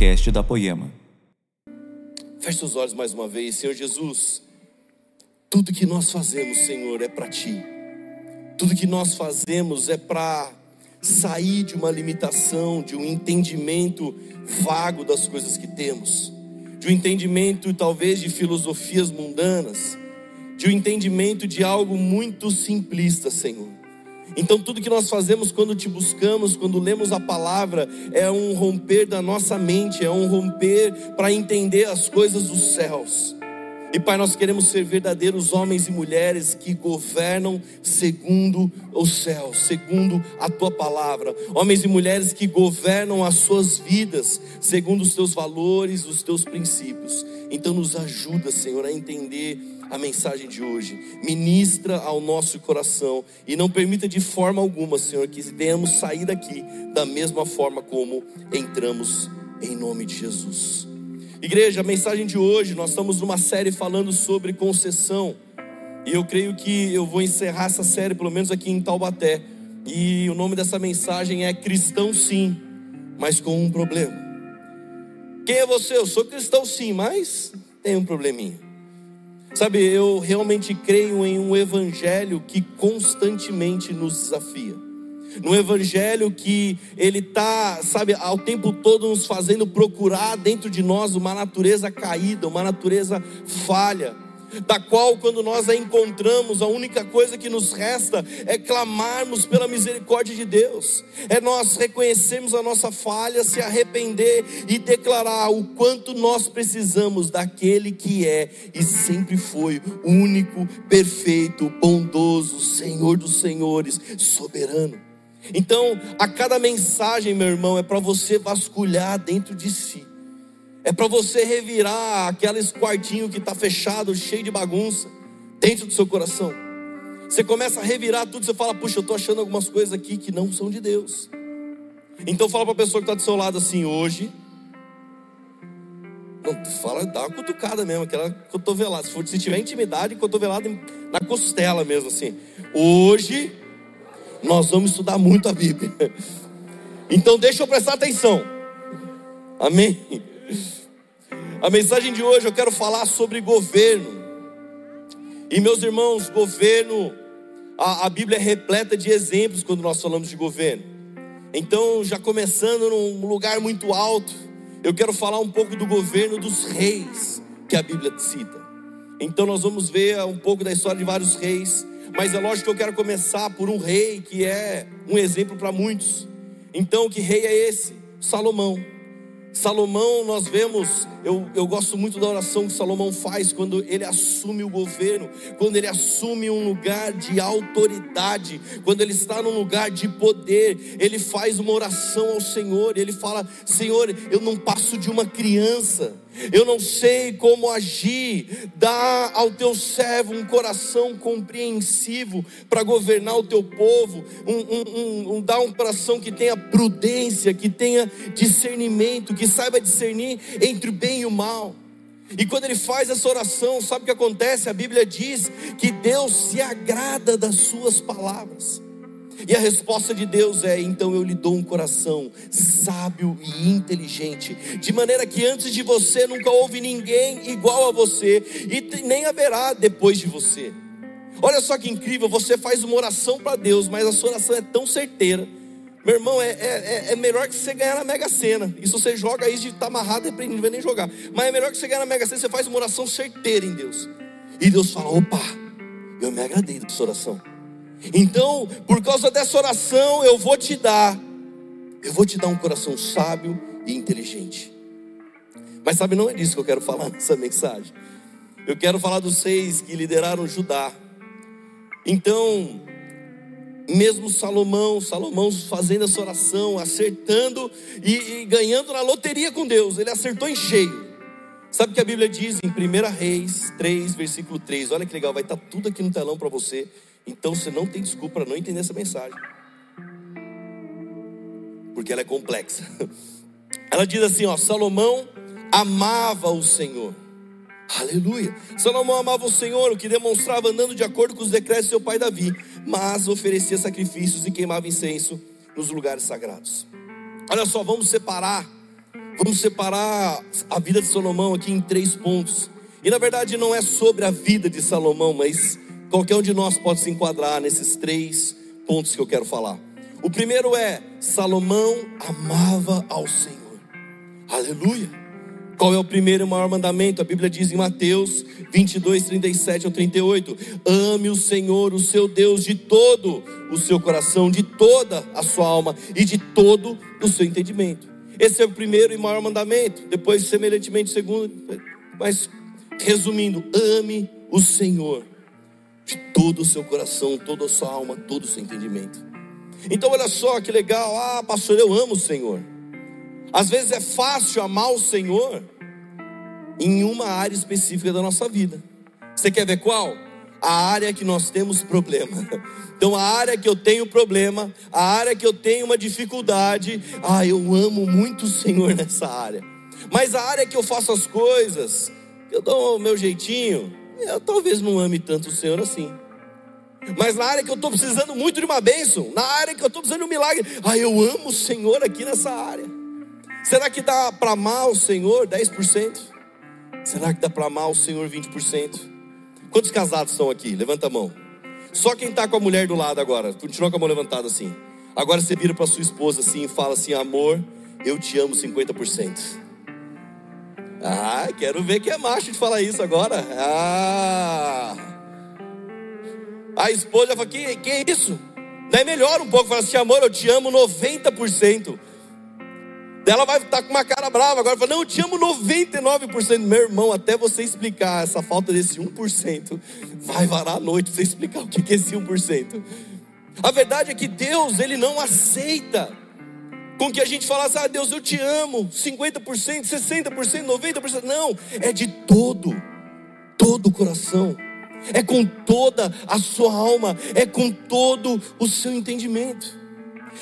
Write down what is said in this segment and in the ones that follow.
podcast da Poema. Feche os olhos mais uma vez, Senhor Jesus. Tudo que nós fazemos, Senhor, é para Ti. Tudo que nós fazemos é para sair de uma limitação, de um entendimento vago das coisas que temos, de um entendimento talvez de filosofias mundanas, de um entendimento de algo muito simplista, Senhor. Então, tudo que nós fazemos quando te buscamos, quando lemos a palavra, é um romper da nossa mente, é um romper para entender as coisas dos céus. E Pai, nós queremos ser verdadeiros homens e mulheres que governam segundo o céu, segundo a tua palavra. Homens e mulheres que governam as suas vidas segundo os teus valores, os teus princípios. Então nos ajuda, Senhor, a entender a mensagem de hoje. Ministra ao nosso coração e não permita de forma alguma, Senhor, que venhamos sair daqui da mesma forma como entramos em nome de Jesus. Igreja, a mensagem de hoje, nós estamos numa série falando sobre concessão. E eu creio que eu vou encerrar essa série, pelo menos aqui em Taubaté. E o nome dessa mensagem é Cristão Sim, mas com um problema. Quem é você? Eu sou cristão sim, mas tem um probleminha. Sabe, eu realmente creio em um evangelho que constantemente nos desafia. No evangelho que ele está, sabe, ao tempo todo nos fazendo procurar dentro de nós uma natureza caída, uma natureza falha, da qual quando nós a encontramos, a única coisa que nos resta é clamarmos pela misericórdia de Deus. É nós reconhecermos a nossa falha, se arrepender e declarar o quanto nós precisamos daquele que é e sempre foi único, perfeito, bondoso, Senhor dos senhores, soberano. Então, a cada mensagem, meu irmão, é para você vasculhar dentro de si. É para você revirar aqueles quartinhos que está fechado, cheio de bagunça, dentro do seu coração. Você começa a revirar tudo, você fala, puxa, eu estou achando algumas coisas aqui que não são de Deus. Então fala para a pessoa que está do seu lado assim, hoje. Não, fala, dá uma cutucada mesmo, aquela cotovelada. Se, for, se tiver intimidade, cotovelada na costela mesmo, assim. Hoje nós vamos estudar muito a Bíblia. Então deixa eu prestar atenção. Amém. A mensagem de hoje eu quero falar sobre governo. E meus irmãos, governo, a, a Bíblia é repleta de exemplos quando nós falamos de governo. Então, já começando num lugar muito alto, eu quero falar um pouco do governo dos reis que a Bíblia cita. Então, nós vamos ver um pouco da história de vários reis mas é lógico que eu quero começar por um rei que é um exemplo para muitos. Então, que rei é esse? Salomão. Salomão, nós vemos, eu, eu gosto muito da oração que Salomão faz quando ele assume o governo, quando ele assume um lugar de autoridade, quando ele está num lugar de poder, ele faz uma oração ao Senhor, ele fala: Senhor, eu não passo de uma criança, eu não sei como agir, dá ao teu servo um coração compreensivo para governar o teu povo, um, um, um, um, dá um coração que tenha prudência, que tenha discernimento, que saiba discernir entre o bem e o mal. E quando ele faz essa oração, sabe o que acontece? A Bíblia diz que Deus se agrada das suas palavras. E a resposta de Deus é: então eu lhe dou um coração sábio e inteligente, de maneira que antes de você nunca houve ninguém igual a você, e nem haverá depois de você. Olha só que incrível, você faz uma oração para Deus, mas a sua oração é tão certeira. Meu irmão, é, é, é, melhor que você ganhar na Mega Sena. Isso você joga aí de estar tá amarrado e não vai nem jogar. Mas é melhor que você ganhar na Mega Sena, você faz uma oração certeira em Deus. E Deus fala: opa, eu me agradei da sua oração. Então, por causa dessa oração, eu vou te dar, eu vou te dar um coração sábio e inteligente. Mas sabe, não é disso que eu quero falar nessa mensagem. Eu quero falar dos seis que lideraram Judá. Então, mesmo Salomão, Salomão fazendo essa oração, acertando e, e, ganhando na loteria com Deus, ele acertou em cheio. Sabe o que a Bíblia diz em 1 Reis 3, versículo 3? Olha que legal, vai estar tudo aqui no telão para você. Então você não tem desculpa para não entender essa mensagem. Porque ela é complexa. Ela diz assim, ó, Salomão amava o Senhor. Aleluia. Salomão amava o Senhor, o que demonstrava andando de acordo com os decretos de seu pai Davi, mas oferecia sacrifícios e queimava incenso nos lugares sagrados. Olha só, vamos separar Vamos separar a vida de Salomão aqui em três pontos. E na verdade não é sobre a vida de Salomão, mas qualquer um de nós pode se enquadrar nesses três pontos que eu quero falar. O primeiro é: Salomão amava ao Senhor. Aleluia. Qual é o primeiro e maior mandamento? A Bíblia diz em Mateus 22, 37 ao 38: Ame o Senhor, o seu Deus, de todo o seu coração, de toda a sua alma e de todo o seu entendimento. Esse é o primeiro e maior mandamento. Depois, semelhantemente, o segundo. Mas, resumindo, ame o Senhor de todo o seu coração, toda a sua alma, todo o seu entendimento. Então, olha só que legal. Ah, pastor, eu amo o Senhor. Às vezes é fácil amar o Senhor em uma área específica da nossa vida. Você quer ver qual? A área que nós temos problema. Então, a área que eu tenho problema, a área que eu tenho uma dificuldade, ah, eu amo muito o Senhor nessa área. Mas a área que eu faço as coisas, eu dou o meu jeitinho, eu talvez não ame tanto o Senhor assim. Mas na área que eu estou precisando muito de uma bênção, na área que eu estou precisando de um milagre, ah, eu amo o Senhor aqui nessa área. Será que dá para amar o Senhor 10%? Será que dá para amar o Senhor 20%? Quantos casados estão aqui? Levanta a mão. Só quem está com a mulher do lado agora, continua com a mão levantada assim. Agora você vira para sua esposa assim e fala assim: amor, eu te amo 50%. Ah, quero ver quem é macho de falar isso agora. Ah. A esposa fala: que, que é isso? Daí melhora um pouco, fala assim: amor, eu te amo 90%. Ela vai estar com uma cara brava agora, fala, não, eu te amo 99%. Meu irmão, até você explicar essa falta desse 1%, vai varar a noite você explicar o que é esse 1%. A verdade é que Deus, Ele não aceita com que a gente falasse, ah, Deus, eu te amo, 50%, 60%, 90%. Não, é de todo, todo o coração, é com toda a sua alma, é com todo o seu entendimento.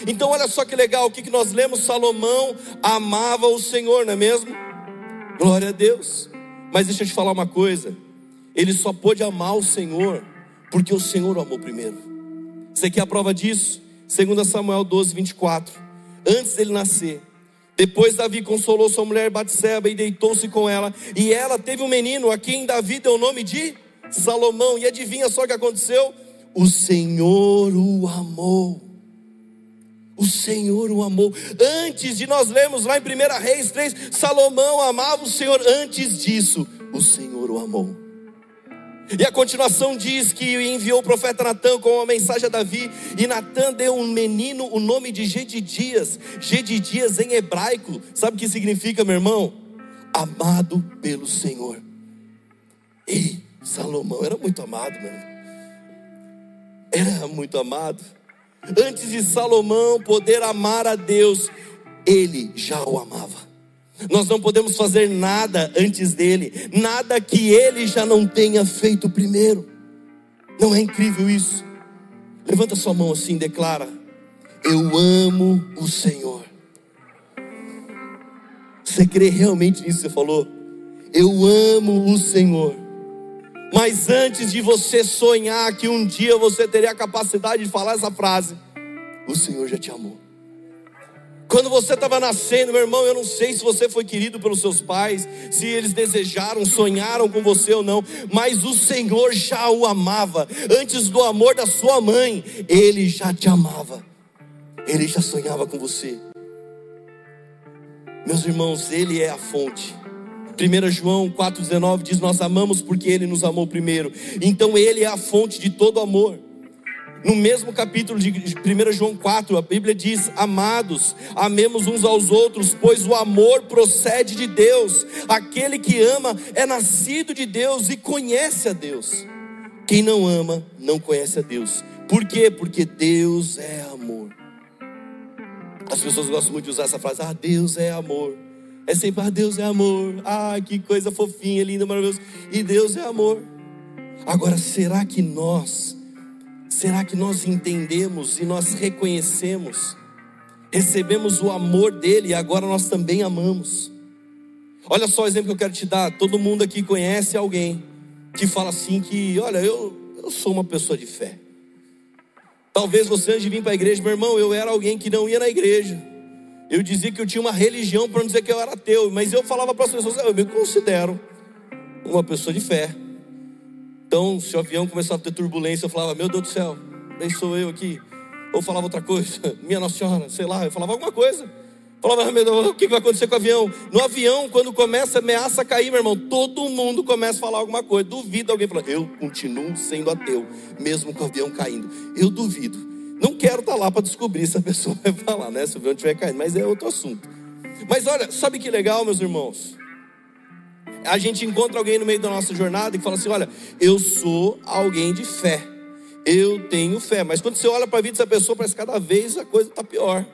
Então, olha só que legal, o que, nós lemos? Salomão amava o Senhor, não é mesmo? Glória a Deus. Mas deixa eu te falar uma coisa: ele só pôde amar o Senhor porque o Senhor o amou primeiro. Você quer a prova disso? 2 Samuel 12, 24. Antes dele nascer, depois Davi consolou sua mulher Batseba e deitou-se com ela, e ela teve um menino a quem Davi deu o nome de Salomão. E adivinha só o que aconteceu? O Senhor o amou. O Senhor o amou. Antes de nós lermos lá em 1 Reis 3, Salomão amava o Senhor. Antes disso, o Senhor o amou. E a continuação diz que enviou o profeta Natan com uma mensagem a Davi, e Natan deu um menino o nome de Gedidias. Gedidias em hebraico, sabe o que significa, meu irmão? Amado pelo Senhor. E Salomão era muito amado, meu irmão. Era muito amado. Antes de Salomão poder amar a Deus, ele já o amava. Nós não podemos fazer nada antes dele, nada que ele já não tenha feito primeiro. Não é incrível isso? Levanta sua mão assim, declara: Eu amo o Senhor. Você crê realmente nisso você falou? Eu amo o Senhor. Mas antes de você sonhar que um dia você teria a capacidade de falar essa frase, o Senhor já te amou. Quando você estava nascendo, meu irmão, eu não sei se você foi querido pelos seus pais, se eles desejaram, sonharam com você ou não, mas o Senhor já o amava. Antes do amor da sua mãe, ele já te amava. Ele já sonhava com você. Meus irmãos, ele é a fonte. 1 João 4,19 diz: Nós amamos porque Ele nos amou primeiro. Então Ele é a fonte de todo amor. No mesmo capítulo de 1 João 4, a Bíblia diz: Amados, amemos uns aos outros, pois o amor procede de Deus. Aquele que ama é nascido de Deus e conhece a Deus. Quem não ama, não conhece a Deus. Por quê? Porque Deus é amor. As pessoas gostam muito de usar essa frase: Ah, Deus é amor. É sempre, ah, Deus é amor. Ah, que coisa fofinha, linda, maravilhosa. E Deus é amor. Agora, será que nós, será que nós entendemos e nós reconhecemos, recebemos o amor dele e agora nós também amamos? Olha só o exemplo que eu quero te dar. Todo mundo aqui conhece alguém que fala assim que, olha, eu, eu sou uma pessoa de fé. Talvez você antes de vir para a igreja, meu irmão, eu era alguém que não ia na igreja. Eu dizia que eu tinha uma religião para não dizer que eu era ateu, mas eu falava para as pessoas, eu me considero uma pessoa de fé. Então, se o avião começava a ter turbulência, eu falava, meu Deus do céu, nem sou eu aqui. Ou falava outra coisa, minha Nossa Senhora, sei lá, eu falava alguma coisa. Falava, meu Deus, o que vai acontecer com o avião? No avião, quando começa ameaça cair, meu irmão, todo mundo começa a falar alguma coisa. Duvido alguém falar, eu continuo sendo ateu, mesmo com o avião caindo. Eu duvido. Não quero estar lá para descobrir se a pessoa vai falar, né? Se o avião estiver caindo, mas é outro assunto. Mas olha, sabe que legal, meus irmãos? A gente encontra alguém no meio da nossa jornada e fala assim: olha, eu sou alguém de fé. Eu tenho fé. Mas quando você olha para a vida dessa pessoa, parece que cada vez a coisa está pior.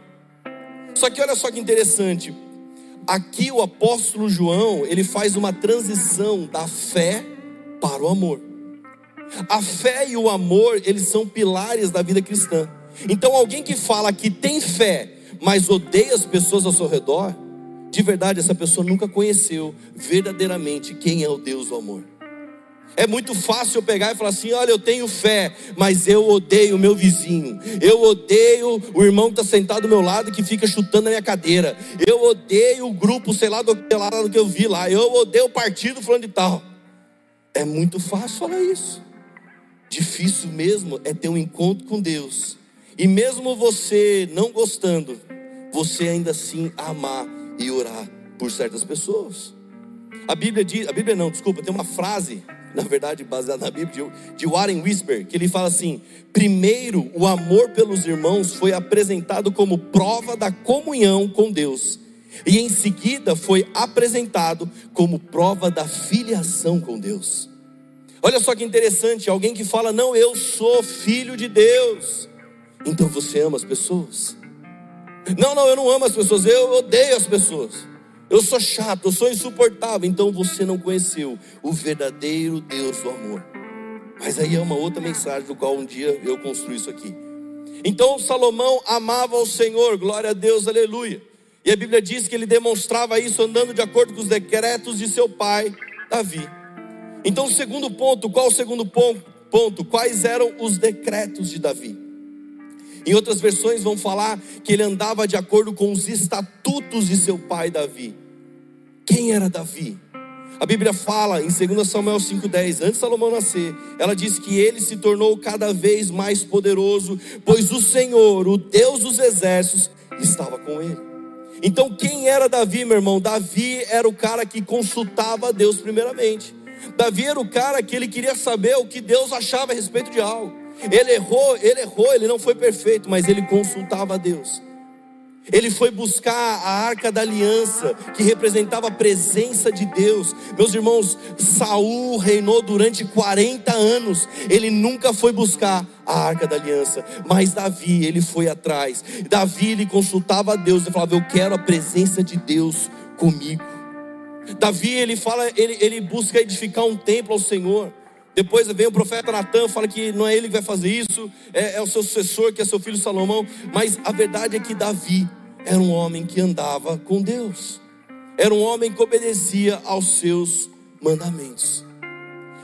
Só que olha só que interessante. Aqui o apóstolo João, ele faz uma transição da fé para o amor. A fé e o amor, eles são pilares da vida cristã. Então, alguém que fala que tem fé, mas odeia as pessoas ao seu redor, de verdade, essa pessoa nunca conheceu verdadeiramente quem é o Deus do amor. É muito fácil eu pegar e falar assim: olha, eu tenho fé, mas eu odeio o meu vizinho. Eu odeio o irmão que está sentado do meu lado que fica chutando na minha cadeira. Eu odeio o grupo, sei lá, do, lá do que eu vi lá. Eu odeio o partido falando de tal. É muito fácil falar isso. Difícil mesmo é ter um encontro com Deus. E mesmo você não gostando, você ainda assim amar e orar por certas pessoas. A Bíblia diz, a Bíblia não, desculpa, tem uma frase na verdade baseado na Bíblia, de Warren Whisper, que ele fala assim: primeiro, o amor pelos irmãos foi apresentado como prova da comunhão com Deus, e em seguida foi apresentado como prova da filiação com Deus. Olha só que interessante, alguém que fala, não, eu sou filho de Deus, então você ama as pessoas? Não, não, eu não amo as pessoas, eu odeio as pessoas. Eu sou chato, eu sou insuportável. Então você não conheceu o verdadeiro Deus do amor. Mas aí é uma outra mensagem do qual um dia eu construo isso aqui. Então Salomão amava o Senhor, glória a Deus, aleluia. E a Bíblia diz que ele demonstrava isso andando de acordo com os decretos de seu pai, Davi. Então, segundo ponto, qual o segundo ponto? Quais eram os decretos de Davi? Em outras versões vão falar que ele andava de acordo com os estatutos de seu pai Davi. Quem era Davi? A Bíblia fala em 2 Samuel 5,10, antes de Salomão nascer, ela diz que ele se tornou cada vez mais poderoso, pois o Senhor, o Deus dos exércitos, estava com ele. Então, quem era Davi, meu irmão? Davi era o cara que consultava a Deus primeiramente. Davi era o cara que ele queria saber o que Deus achava a respeito de algo. Ele errou, ele errou, ele não foi perfeito, mas ele consultava a Deus. Ele foi buscar a arca da aliança, que representava a presença de Deus. Meus irmãos, Saul reinou durante 40 anos. Ele nunca foi buscar a arca da aliança, mas Davi, ele foi atrás. Davi, ele consultava a Deus e falava: Eu quero a presença de Deus comigo. Davi, ele fala, ele, ele busca edificar um templo ao Senhor. Depois vem o profeta Natan, fala que não é ele que vai fazer isso, é, é, o seu sucessor, que é seu filho Salomão. Mas a verdade é que Davi era um homem que andava com Deus, era um homem que obedecia aos seus mandamentos.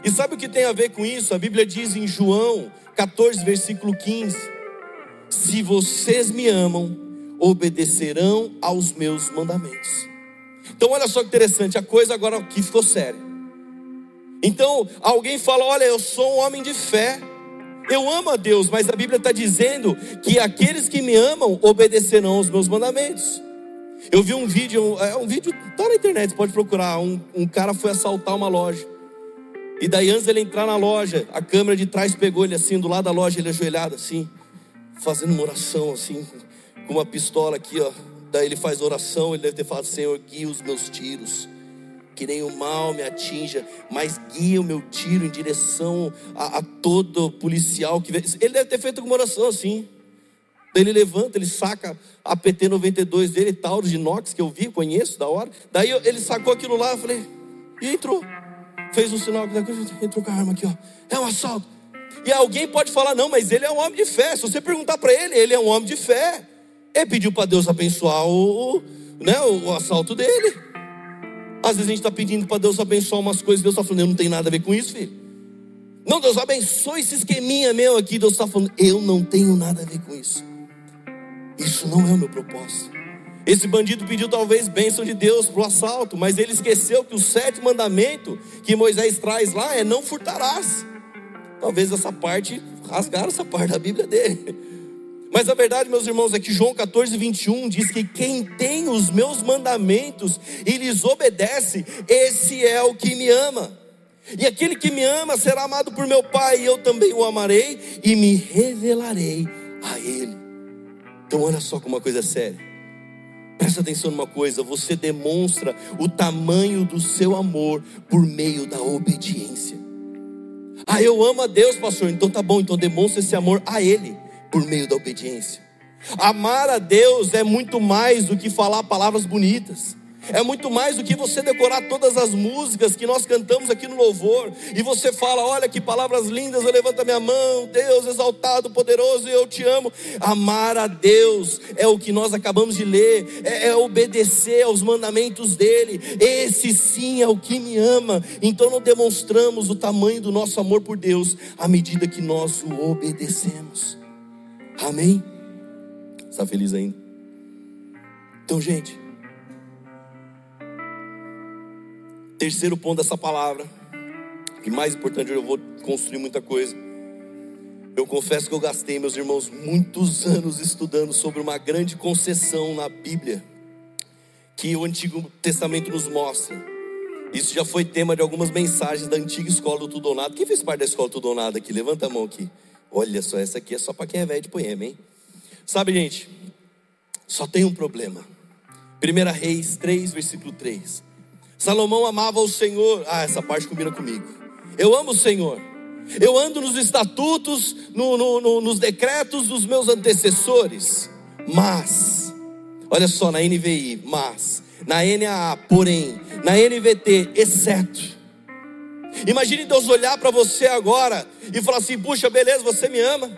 E sabe o que tem a ver com isso? A Bíblia diz em João 14, versículo 15: Se vocês me amam, obedecerão aos meus mandamentos. Então, olha só que interessante, a coisa agora aqui ficou séria. Então, alguém fala: Olha, eu sou um homem de fé, eu amo a Deus, mas a Bíblia está dizendo que aqueles que me amam obedecerão aos meus mandamentos. Eu vi um vídeo, é um vídeo, está na internet, pode procurar. Um, um cara foi assaltar uma loja. E daí, antes ele entrar na loja, a câmera de trás pegou ele assim, do lado da loja, ele ajoelhado assim, fazendo uma oração assim, com uma pistola aqui, ó. Daí ele faz oração, ele deve ter falado: Senhor, guia os meus tiros que nem o mal me atinja, mas guia o meu tiro em direção a, a todo policial que vem. Ele deve ter feito uma oração assim. Ele levanta, ele saca a PT 92 dele, Taurus de inox, que eu vi, conheço da hora. Daí ele sacou aquilo lá, eu falei, e entrou. Fez um sinal, entrou com a arma aqui, ó. É um assalto. E alguém pode falar, não, mas ele é um homem de fé. Se você perguntar para ele, ele é um homem de fé. Ele pediu para Deus abençoar o, né, o assalto dele. Às vezes a gente está pedindo para Deus abençoar umas coisas, Deus está falando, eu não tenho nada a ver com isso, filho. Não, Deus abençoe esse esqueminha meu aqui. Deus está falando, eu não tenho nada a ver com isso. Isso não é o meu propósito. Esse bandido pediu talvez bênção de Deus para o assalto, mas ele esqueceu que o sétimo mandamento que Moisés traz lá é não furtarás. Talvez essa parte, rasgaram essa parte da Bíblia dele. Mas a verdade, meus irmãos, é que João 14, 21 diz que quem tem os meus mandamentos e lhes obedece, esse é o que me ama. E aquele que me ama será amado por meu Pai, e eu também o amarei e me revelarei a Ele. Então, olha só como uma coisa é séria. Presta atenção numa coisa: você demonstra o tamanho do seu amor por meio da obediência. Ah, eu amo a Deus, pastor. Então tá bom, então demonstra esse amor a Ele por meio da obediência. Amar a Deus é muito mais do que falar palavras bonitas. É muito mais do que você decorar todas as músicas que nós cantamos aqui no louvor. E você fala: Olha que palavras lindas, eu levanto a minha mão, Deus exaltado, poderoso, eu te amo. Amar a Deus é o que nós acabamos de ler, é, é obedecer aos mandamentos dEle. Esse sim é o que me ama. Então não demonstramos o tamanho do nosso amor por Deus à medida que nós o obedecemos. Amém? Está feliz ainda? Então, gente. Terceiro ponto dessa palavra, e mais importante, eu vou construir muita coisa. Eu confesso que eu gastei, meus irmãos, muitos anos estudando sobre uma grande concessão na Bíblia, que o Antigo Testamento nos mostra. Isso já foi tema de algumas mensagens da antiga escola do Tudonado. Quem fez parte da escola do Tudonado aqui? Levanta a mão aqui. Olha só, essa aqui é só para quem é velho de poema, hein? Sabe, gente, só tem um problema. 1 Reis 3, versículo 3. Salomão amava o Senhor. Ah, essa parte combina comigo. Eu amo o Senhor. Eu ando nos estatutos, no, no, no, nos decretos dos meus antecessores. Mas, olha só, na NVI, mas, na NAA, porém, na NVT, exceto. Imagine Deus olhar para você agora e falar assim: puxa, beleza, você me ama,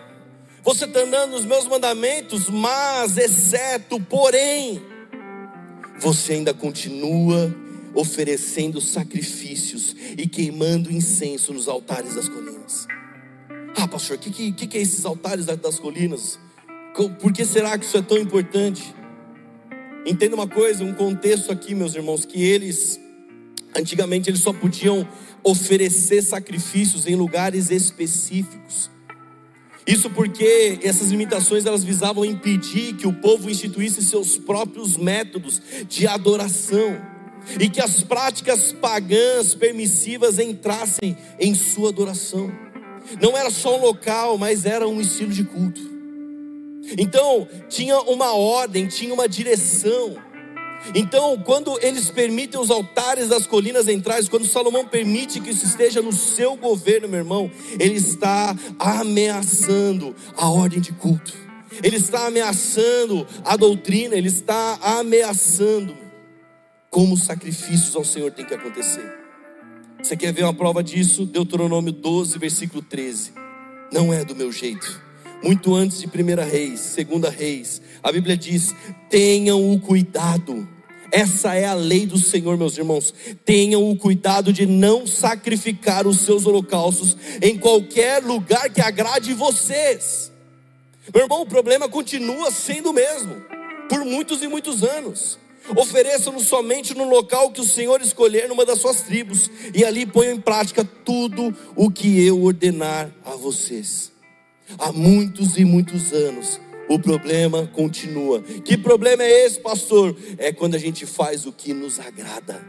você está andando nos meus mandamentos, mas, exceto, porém, você ainda continua oferecendo sacrifícios e queimando incenso nos altares das colinas. Ah, pastor, o que, que, que é esses altares das colinas? Por que será que isso é tão importante? Entenda uma coisa, um contexto aqui, meus irmãos, que eles, antigamente, eles só podiam oferecer sacrifícios em lugares específicos. Isso porque essas limitações elas visavam impedir que o povo instituísse seus próprios métodos de adoração e que as práticas pagãs permissivas entrassem em sua adoração. Não era só um local, mas era um estilo de culto. Então, tinha uma ordem, tinha uma direção. Então, quando eles permitem os altares das colinas entrais, quando Salomão permite que isso esteja no seu governo, meu irmão, ele está ameaçando a ordem de culto. Ele está ameaçando a doutrina, ele está ameaçando como os sacrifícios ao Senhor tem que acontecer. Você quer ver uma prova disso? Deuteronômio 12, versículo 13. Não é do meu jeito. Muito antes de 1 Reis, 2 Reis, a Bíblia diz: tenham o cuidado. Essa é a lei do Senhor, meus irmãos. Tenham o cuidado de não sacrificar os seus holocaustos em qualquer lugar que agrade vocês. Meu irmão, o problema continua sendo o mesmo, por muitos e muitos anos. Ofereçam-no somente no local que o Senhor escolher numa das suas tribos, e ali ponham em prática tudo o que eu ordenar a vocês. Há muitos e muitos anos, o problema continua. Que problema é esse, pastor? É quando a gente faz o que nos agrada.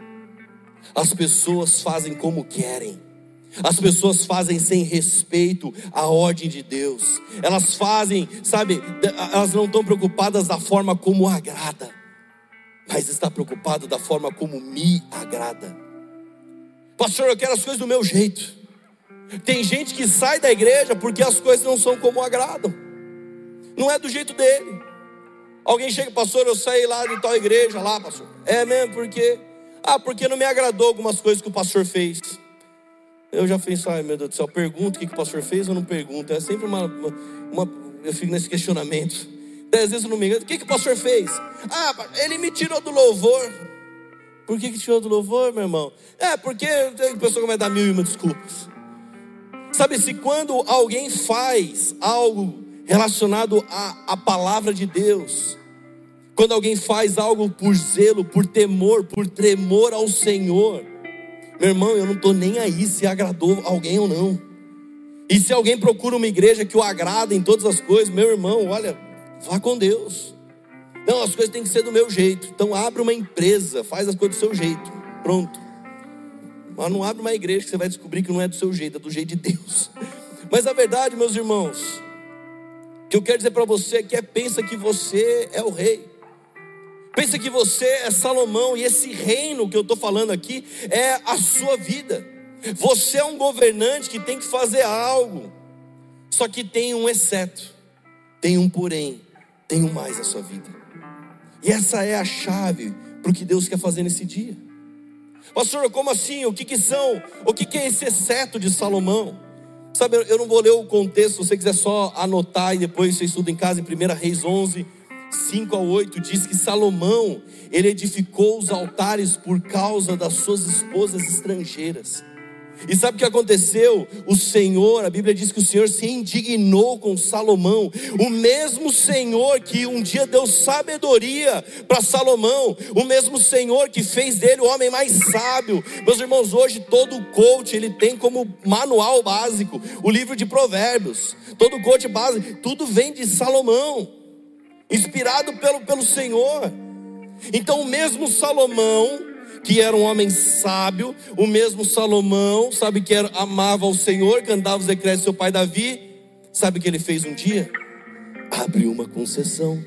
As pessoas fazem como querem. As pessoas fazem sem respeito à ordem de Deus. Elas fazem, sabe, elas não estão preocupadas da forma como agrada mas está preocupado da forma como me agrada. Pastor, eu quero as coisas do meu jeito. Tem gente que sai da igreja porque as coisas não são como agradam. Não é do jeito dele. Alguém chega, pastor, eu saí lá de tal igreja lá, pastor. É mesmo, porque ah, porque não me agradou algumas coisas que o pastor fez. Eu já fiz, ai meu Deus do céu, pergunto o que, que o pastor fez ou não pergunto. É sempre uma, uma, uma eu fico nesse questionamento. Dez vezes no domingo. O que, que o pastor fez? Ah, ele me tirou do louvor. Por que, que tirou do louvor, meu irmão? É, porque a pessoa a dar mil e uma desculpas. Sabe, se quando alguém faz algo relacionado à, à palavra de Deus, Quando alguém faz algo por zelo, por temor, por tremor ao Senhor, meu irmão, eu não estou nem aí se agradou alguém ou não. E se alguém procura uma igreja que o agrada em todas as coisas, meu irmão, olha, vá com Deus. Não, as coisas têm que ser do meu jeito. Então abre uma empresa, faz as coisas do seu jeito. Pronto. Mas não abre uma igreja que você vai descobrir que não é do seu jeito, é do jeito de Deus. Mas a verdade, meus irmãos, que eu quero dizer para você é que é pensa que você é o rei. Pensa que você é Salomão e esse reino que eu estou falando aqui é a sua vida. Você é um governante que tem que fazer algo, só que tem um exceto, tem um porém, tem um mais na sua vida. E essa é a chave para o que Deus quer fazer nesse dia. Pastor, como assim? O que, que são? O que, que é esse exceto de Salomão? Sabe, eu não vou ler o contexto, se você quiser só anotar e depois você estuda em casa em 1 Reis 11, 5 a 8, diz que Salomão, ele edificou os altares por causa das suas esposas estrangeiras. E sabe o que aconteceu? O Senhor, a Bíblia diz que o Senhor se indignou com Salomão, o mesmo Senhor que um dia deu sabedoria para Salomão, o mesmo Senhor que fez dele o homem mais sábio. Meus irmãos, hoje todo coach ele tem como manual básico o livro de Provérbios. Todo coach básico, tudo vem de Salomão, inspirado pelo, pelo Senhor. Então, o mesmo Salomão que era um homem sábio, o mesmo Salomão, sabe que era, amava o Senhor, que andava os decretos do seu pai Davi, sabe o que ele fez um dia? Abriu uma concessão.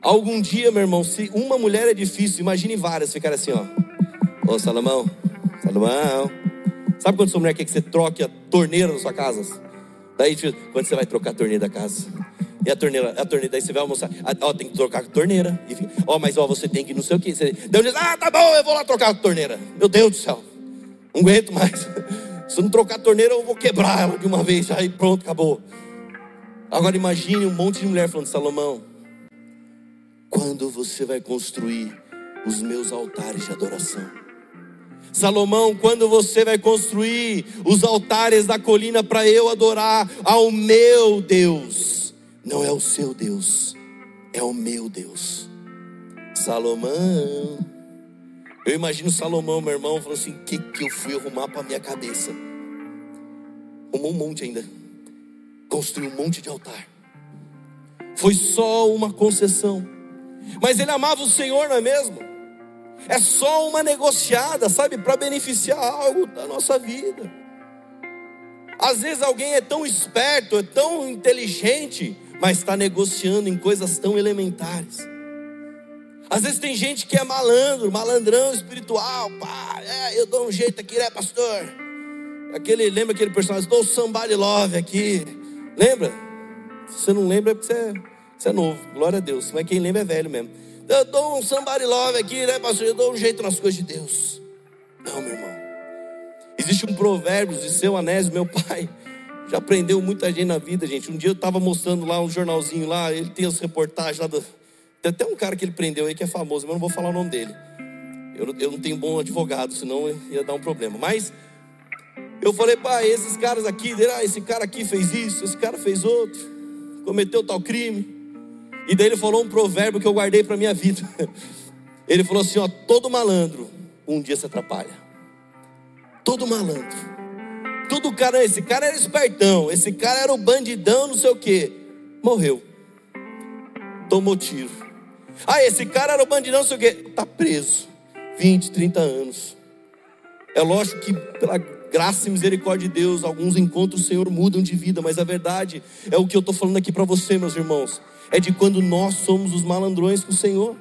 Algum dia, meu irmão, se uma mulher é difícil, imagine várias ficar assim, ó. Ô Salomão, Salomão. Sabe quando sua mulher quer que você troque a torneira da sua casa? Daí, quando você vai trocar a torneira da casa? E a torneira, a torneira, daí você vai almoçar. Ah, ó, tem que trocar a torneira. E ó, mas ó, você tem que não sei o que. Você, Deus diz, ah, tá bom, eu vou lá trocar a torneira. Meu Deus do céu, não aguento mais. Se eu não trocar a torneira, eu vou quebrar ela de uma vez. Aí pronto, acabou. Agora imagine um monte de mulher falando, Salomão, quando você vai construir os meus altares de adoração? Salomão, quando você vai construir os altares da colina para eu adorar ao meu Deus? Não é o seu Deus, é o meu Deus. Salomão. Eu imagino Salomão, meu irmão, falou assim: o que, que eu fui arrumar para minha cabeça? Arrumou um monte ainda. Construiu um monte de altar. Foi só uma concessão. Mas ele amava o Senhor, não é mesmo? É só uma negociada, sabe, para beneficiar algo da nossa vida. Às vezes alguém é tão esperto, é tão inteligente, mas está negociando em coisas tão elementares. Às vezes tem gente que é malandro, malandrão espiritual, pá, é, eu dou um jeito aqui, né, pastor? Aquele, lembra aquele personagem, dou somebody love aqui, lembra? Se você não lembra é porque você é, você é novo, glória a Deus, mas quem lembra é velho mesmo. Eu dou um somebody love aqui, né, pastor? Eu dou um jeito nas coisas de Deus. Não, meu irmão. Existe um provérbio de seu Anésio, meu pai, já aprendeu muita gente na vida, gente. Um dia eu estava mostrando lá um jornalzinho lá, ele tem as reportagens lá do... Tem até um cara que ele prendeu aí que é famoso, mas eu não vou falar o nome dele. Eu, eu não tenho bom advogado, senão ia dar um problema. Mas eu falei, pai, esses caras aqui, ah, esse cara aqui fez isso, esse cara fez outro, cometeu tal crime. E daí ele falou um provérbio que eu guardei para minha vida. Ele falou assim: ó, todo malandro um dia se atrapalha. Todo malandro tudo cara, esse cara era espertão, esse cara era o bandidão, não sei o que. Morreu. Tomou tiro. Ah, esse cara era o bandidão, não sei o que. Está preso. 20, 30 anos. É lógico que, pela graça e misericórdia de Deus, alguns encontros o Senhor mudam de vida, mas a verdade é o que eu estou falando aqui para você, meus irmãos. É de quando nós somos os malandrões com o Senhor.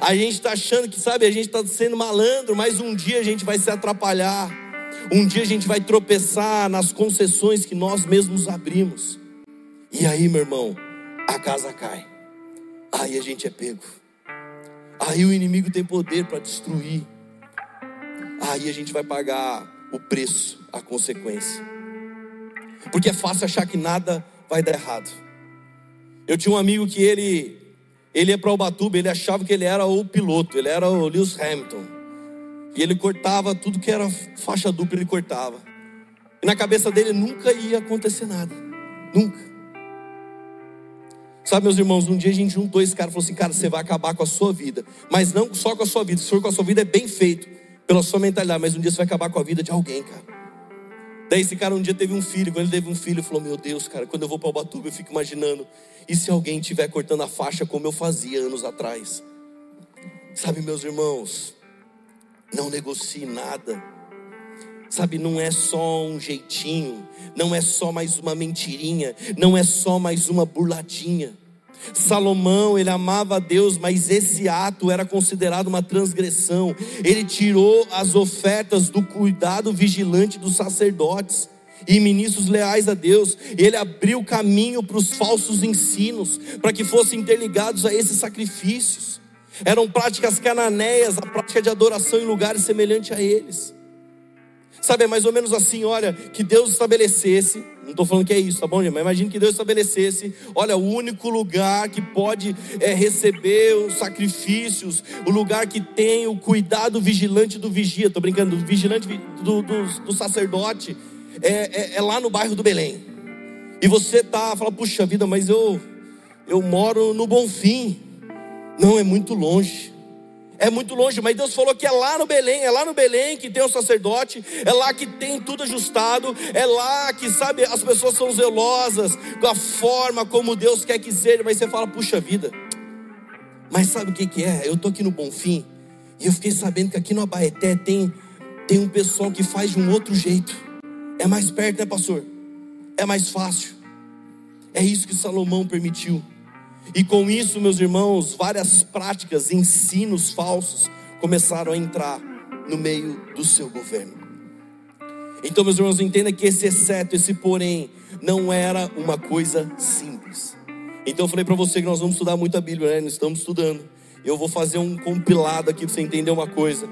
A gente está achando que, sabe, a gente está sendo malandro, mas um dia a gente vai se atrapalhar um dia a gente vai tropeçar nas concessões que nós mesmos abrimos. E aí, meu irmão, a casa cai. Aí a gente é pego. Aí o inimigo tem poder para destruir. Aí a gente vai pagar o preço, a consequência. Porque é fácil achar que nada vai dar errado. Eu tinha um amigo que ele ele ia para Ubatuba, ele achava que ele era o piloto, ele era o Lewis Hamilton. E ele cortava tudo que era faixa dupla, ele cortava. E na cabeça dele nunca ia acontecer nada. Nunca. Sabe, meus irmãos, um dia a gente juntou esse cara e falou assim: cara, você vai acabar com a sua vida, mas não só com a sua vida, se for com a sua vida é bem feito, pela sua mentalidade, mas um dia você vai acabar com a vida de alguém, cara. Daí esse cara um dia teve um filho, quando ele teve um filho, ele falou: Meu Deus, cara, quando eu vou para o Batuba, eu fico imaginando, e se alguém estiver cortando a faixa como eu fazia anos atrás? Sabe, meus irmãos, não negocie nada. Sabe, não é só um jeitinho, não é só mais uma mentirinha, não é só mais uma burladinha. Salomão, ele amava a Deus, mas esse ato era considerado uma transgressão. Ele tirou as ofertas do cuidado vigilante dos sacerdotes e ministros leais a Deus. Ele abriu caminho para os falsos ensinos, para que fossem interligados a esses sacrifícios. Eram práticas cananeias, a prática de adoração em lugares semelhantes a eles. Sabe, é mais ou menos assim, olha, que Deus estabelecesse, não estou falando que é isso, tá bom? Mas imagine que Deus estabelecesse, olha, o único lugar que pode é, receber os sacrifícios, o lugar que tem o cuidado vigilante do vigia, estou brincando, do vigilante do, do, do sacerdote, é, é, é, lá no bairro do Belém. E você tá, fala, puxa vida, mas eu, eu moro no Bonfim. Não, é muito longe é muito longe, mas Deus falou que é lá no Belém, é lá no Belém que tem o sacerdote, é lá que tem tudo ajustado, é lá que, sabe, as pessoas são zelosas com a forma como Deus quer que seja, mas você fala, puxa vida, mas sabe o que, que é? Eu estou aqui no Bonfim e eu fiquei sabendo que aqui no Abaeté tem, tem um pessoal que faz de um outro jeito, é mais perto, né, pastor? É mais fácil, é isso que Salomão permitiu. E com isso, meus irmãos, várias práticas, ensinos falsos começaram a entrar no meio do seu governo. Então, meus irmãos, entenda que esse exceto, esse porém, não era uma coisa simples. Então, eu falei para você que nós vamos estudar muito a Bíblia, né? Nós estamos estudando. Eu vou fazer um compilado aqui para você entender uma coisa.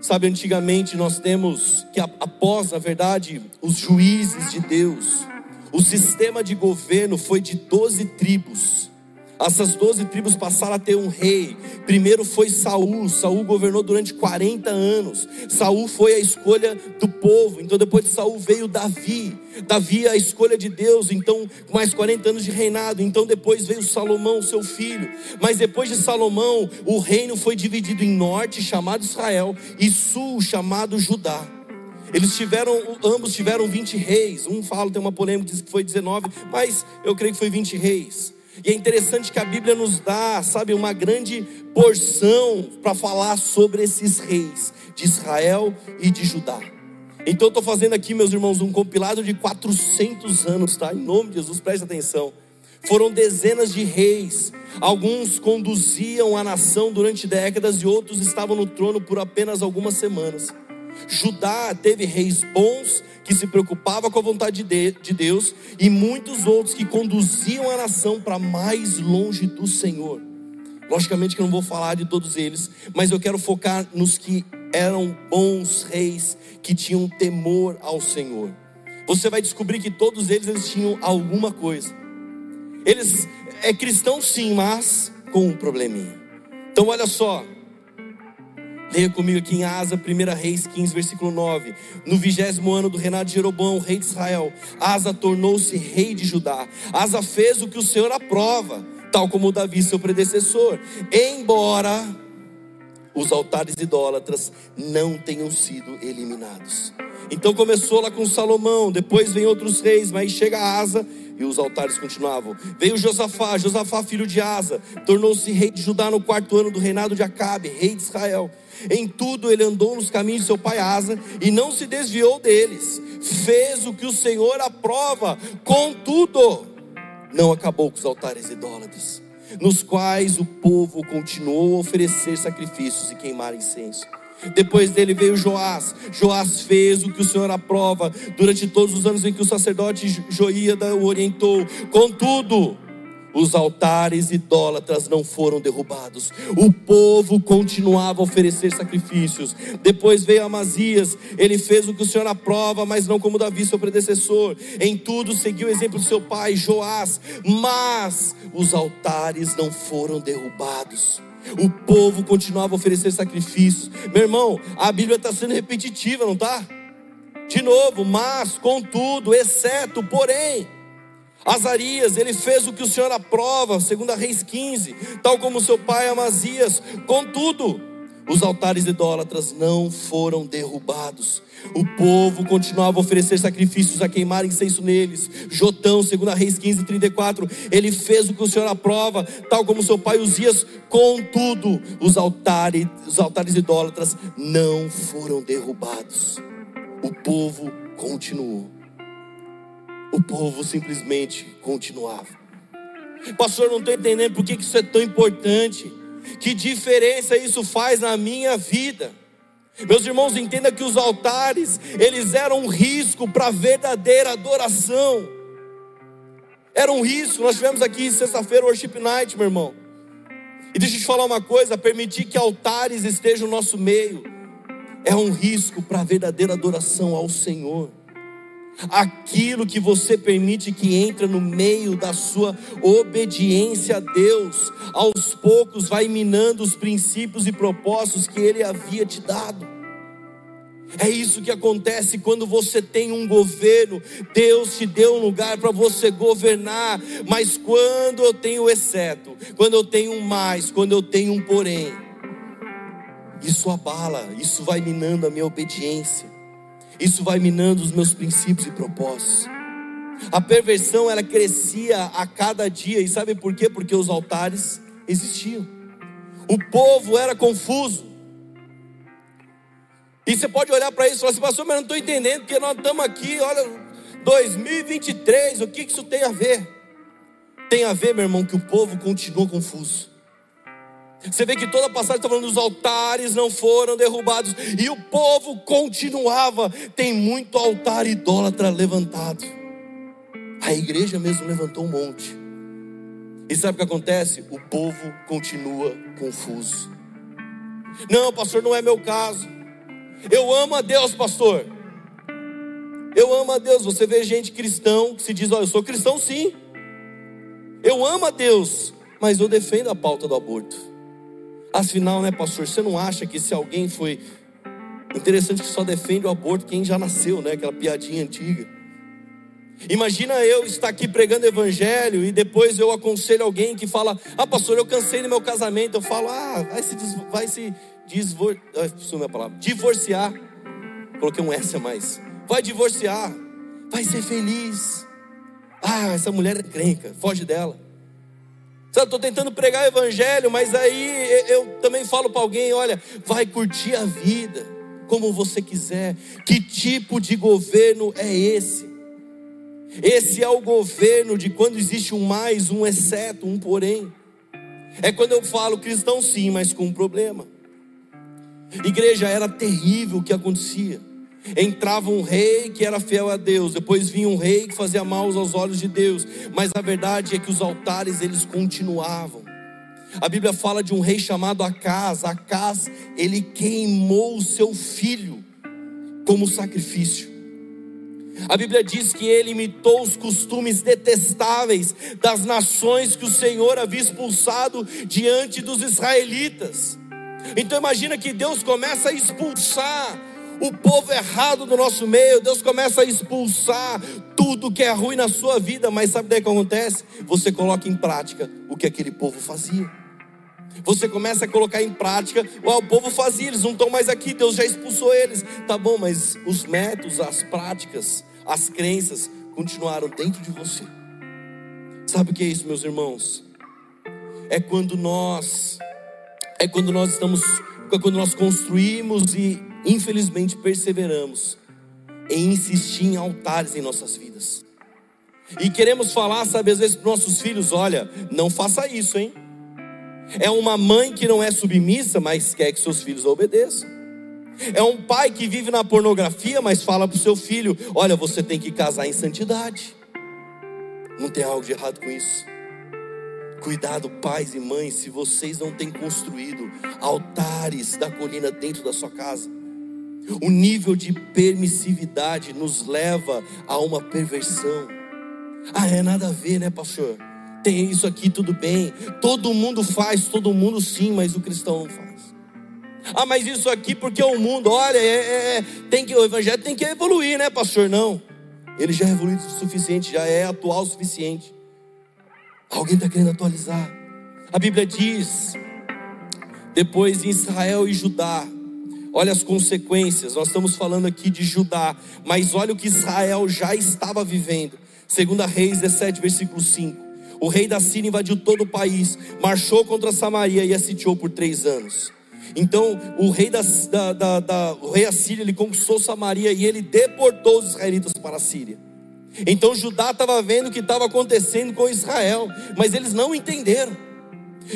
Sabe, antigamente nós temos que após, na verdade, os juízes de Deus, o sistema de governo foi de 12 tribos. Essas 12 tribos passaram a ter um rei. Primeiro foi Saul. Saul governou durante 40 anos. Saul foi a escolha do povo. Então depois de Saul veio Davi. Davi é a escolha de Deus. Então mais 40 anos de reinado. Então depois veio Salomão, seu filho. Mas depois de Salomão, o reino foi dividido em norte, chamado Israel, e sul, chamado Judá. Eles tiveram, ambos tiveram 20 reis. Um fala, tem uma polêmica, diz que foi 19, mas eu creio que foi 20 reis. E é interessante que a Bíblia nos dá, sabe, uma grande porção para falar sobre esses reis de Israel e de Judá. Então eu estou fazendo aqui, meus irmãos, um compilado de 400 anos, tá? Em nome de Jesus, preste atenção. Foram dezenas de reis. Alguns conduziam a nação durante décadas e outros estavam no trono por apenas algumas semanas. Judá teve reis bons que se preocupavam com a vontade de Deus e muitos outros que conduziam a nação para mais longe do Senhor. Logicamente que eu não vou falar de todos eles, mas eu quero focar nos que eram bons reis que tinham temor ao Senhor. Você vai descobrir que todos eles, eles tinham alguma coisa. Eles é cristão sim, mas com um probleminha. Então olha só, Leia comigo aqui em Asa, 1 Reis 15, versículo 9. No vigésimo ano do reinado de Jeroboão, rei de Israel, Asa tornou-se rei de Judá. Asa fez o que o Senhor aprova, tal como Davi, seu predecessor. Embora os altares idólatras não tenham sido eliminados. Então começou lá com Salomão, depois vem outros reis, mas chega Asa e os altares continuavam. Veio Josafá, Josafá filho de Asa, tornou-se rei de Judá no quarto ano do reinado de Acabe, rei de Israel. Em tudo ele andou nos caminhos de seu pai Asa e não se desviou deles. Fez o que o Senhor aprova, contudo, não acabou com os altares idólatras, nos quais o povo continuou a oferecer sacrifícios e queimar incenso. Depois dele veio Joás. Joás fez o que o Senhor aprova durante todos os anos em que o sacerdote Joíada o orientou. Contudo, os altares idólatras não foram derrubados. O povo continuava a oferecer sacrifícios. Depois veio Amazias, ele fez o que o Senhor aprova, mas não como Davi, seu predecessor. Em tudo seguiu o exemplo de seu pai, Joás, mas os altares não foram derrubados. O povo continuava a oferecer sacrifícios. Meu irmão, a Bíblia está sendo repetitiva, não está? De novo, mas, contudo, exceto, porém. Azarias, ele fez o que o Senhor aprova, segundo a Reis 15, tal como seu pai Amazias. Contudo, os altares idólatras não foram derrubados. O povo continuava a oferecer sacrifícios a queimar incenso neles. Jotão, segundo a Reis 15, 34, ele fez o que o Senhor aprova, tal como seu pai Uzias. Contudo, os altares, os altares idólatras não foram derrubados. O povo continuou o povo simplesmente continuava. Pastor, não estou entendendo por que isso é tão importante. Que diferença isso faz na minha vida? Meus irmãos, entenda que os altares, eles eram um risco para a verdadeira adoração. Era um risco. Nós tivemos aqui sexta-feira worship night, meu irmão. E deixa eu te falar uma coisa: permitir que altares estejam no nosso meio é um risco para a verdadeira adoração ao Senhor. Aquilo que você permite que entra no meio da sua obediência a Deus, aos poucos vai minando os princípios e propósitos que Ele havia te dado. É isso que acontece quando você tem um governo. Deus te deu um lugar para você governar, mas quando eu tenho exceto, quando eu tenho um mais, quando eu tenho um porém, isso abala, isso vai minando a minha obediência. Isso vai minando os meus princípios e propósitos. A perversão ela crescia a cada dia, e sabe por quê? Porque os altares existiam. O povo era confuso. E você pode olhar para isso e falar assim, pastor, mas não estou entendendo, porque nós estamos aqui, olha, 2023, o que isso tem a ver? Tem a ver, meu irmão, que o povo continua confuso. Você vê que toda a passagem está falando dos altares não foram derrubados e o povo continuava. Tem muito altar idólatra levantado. A igreja mesmo levantou um monte. E sabe o que acontece? O povo continua confuso. Não, pastor, não é meu caso. Eu amo a Deus, pastor. Eu amo a Deus. Você vê gente cristão que se diz: Olha, eu sou cristão sim. Eu amo a Deus, mas eu defendo a pauta do aborto. Afinal, né, pastor, você não acha que se alguém foi interessante que só defende o aborto quem já nasceu, né? Aquela piadinha antiga. Imagina eu estar aqui pregando evangelho e depois eu aconselho alguém que fala: Ah, pastor, eu cansei no meu casamento. Eu falo: Ah, vai se, vai se desvor... ah, palavra. divorciar. Coloquei um S a mais. Vai divorciar. Vai ser feliz. Ah, essa mulher é crenca. Foge dela. Estou tentando pregar o evangelho, mas aí eu também falo para alguém: olha, vai curtir a vida como você quiser. Que tipo de governo é esse? Esse é o governo de quando existe um mais, um exceto, um porém. É quando eu falo cristão sim, mas com um problema. Igreja era terrível o que acontecia. Entrava um rei que era fiel a Deus, depois vinha um rei que fazia mal aos olhos de Deus, mas a verdade é que os altares eles continuavam. A Bíblia fala de um rei chamado Acas. Acas, ele queimou o seu filho como sacrifício. A Bíblia diz que ele imitou os costumes detestáveis das nações que o Senhor havia expulsado diante dos israelitas. Então imagina que Deus começa a expulsar o povo errado do nosso meio, Deus começa a expulsar tudo que é ruim na sua vida, mas sabe daí o que acontece? Você coloca em prática o que aquele povo fazia. Você começa a colocar em prática, o povo fazia, eles não estão mais aqui, Deus já expulsou eles. Tá bom, mas os métodos, as práticas, as crenças continuaram dentro de você. Sabe o que é isso, meus irmãos? É quando nós é quando nós estamos, é quando nós construímos e infelizmente perseveramos em insistir em altares em nossas vidas. E queremos falar, sabe, às vezes para nossos filhos: olha, não faça isso, hein? É uma mãe que não é submissa, mas quer que seus filhos obedeçam. É um pai que vive na pornografia, mas fala para o seu filho: olha, você tem que casar em santidade. Não tem algo de errado com isso. Cuidado, pais e mães, se vocês não têm construído altares da colina dentro da sua casa. O nível de permissividade nos leva a uma perversão. Ah, é nada a ver, né, pastor? Tem isso aqui, tudo bem. Todo mundo faz, todo mundo sim, mas o cristão não faz. Ah, mas isso aqui porque o mundo, olha, é, é, é tem que, o evangelho tem que evoluir, né, pastor? Não. Ele já é evoluído o suficiente, já é atual o suficiente. Alguém está querendo atualizar? A Bíblia diz, depois em Israel e Judá, olha as consequências. Nós estamos falando aqui de Judá, mas olha o que Israel já estava vivendo. Segunda Reis 17, versículo 5. O rei da Síria invadiu todo o país, marchou contra Samaria e a sitiou por três anos. Então o rei da, da, da, da o rei ele conquistou Samaria e ele deportou os israelitas para a Síria. Então Judá estava vendo o que estava acontecendo com Israel, mas eles não entenderam.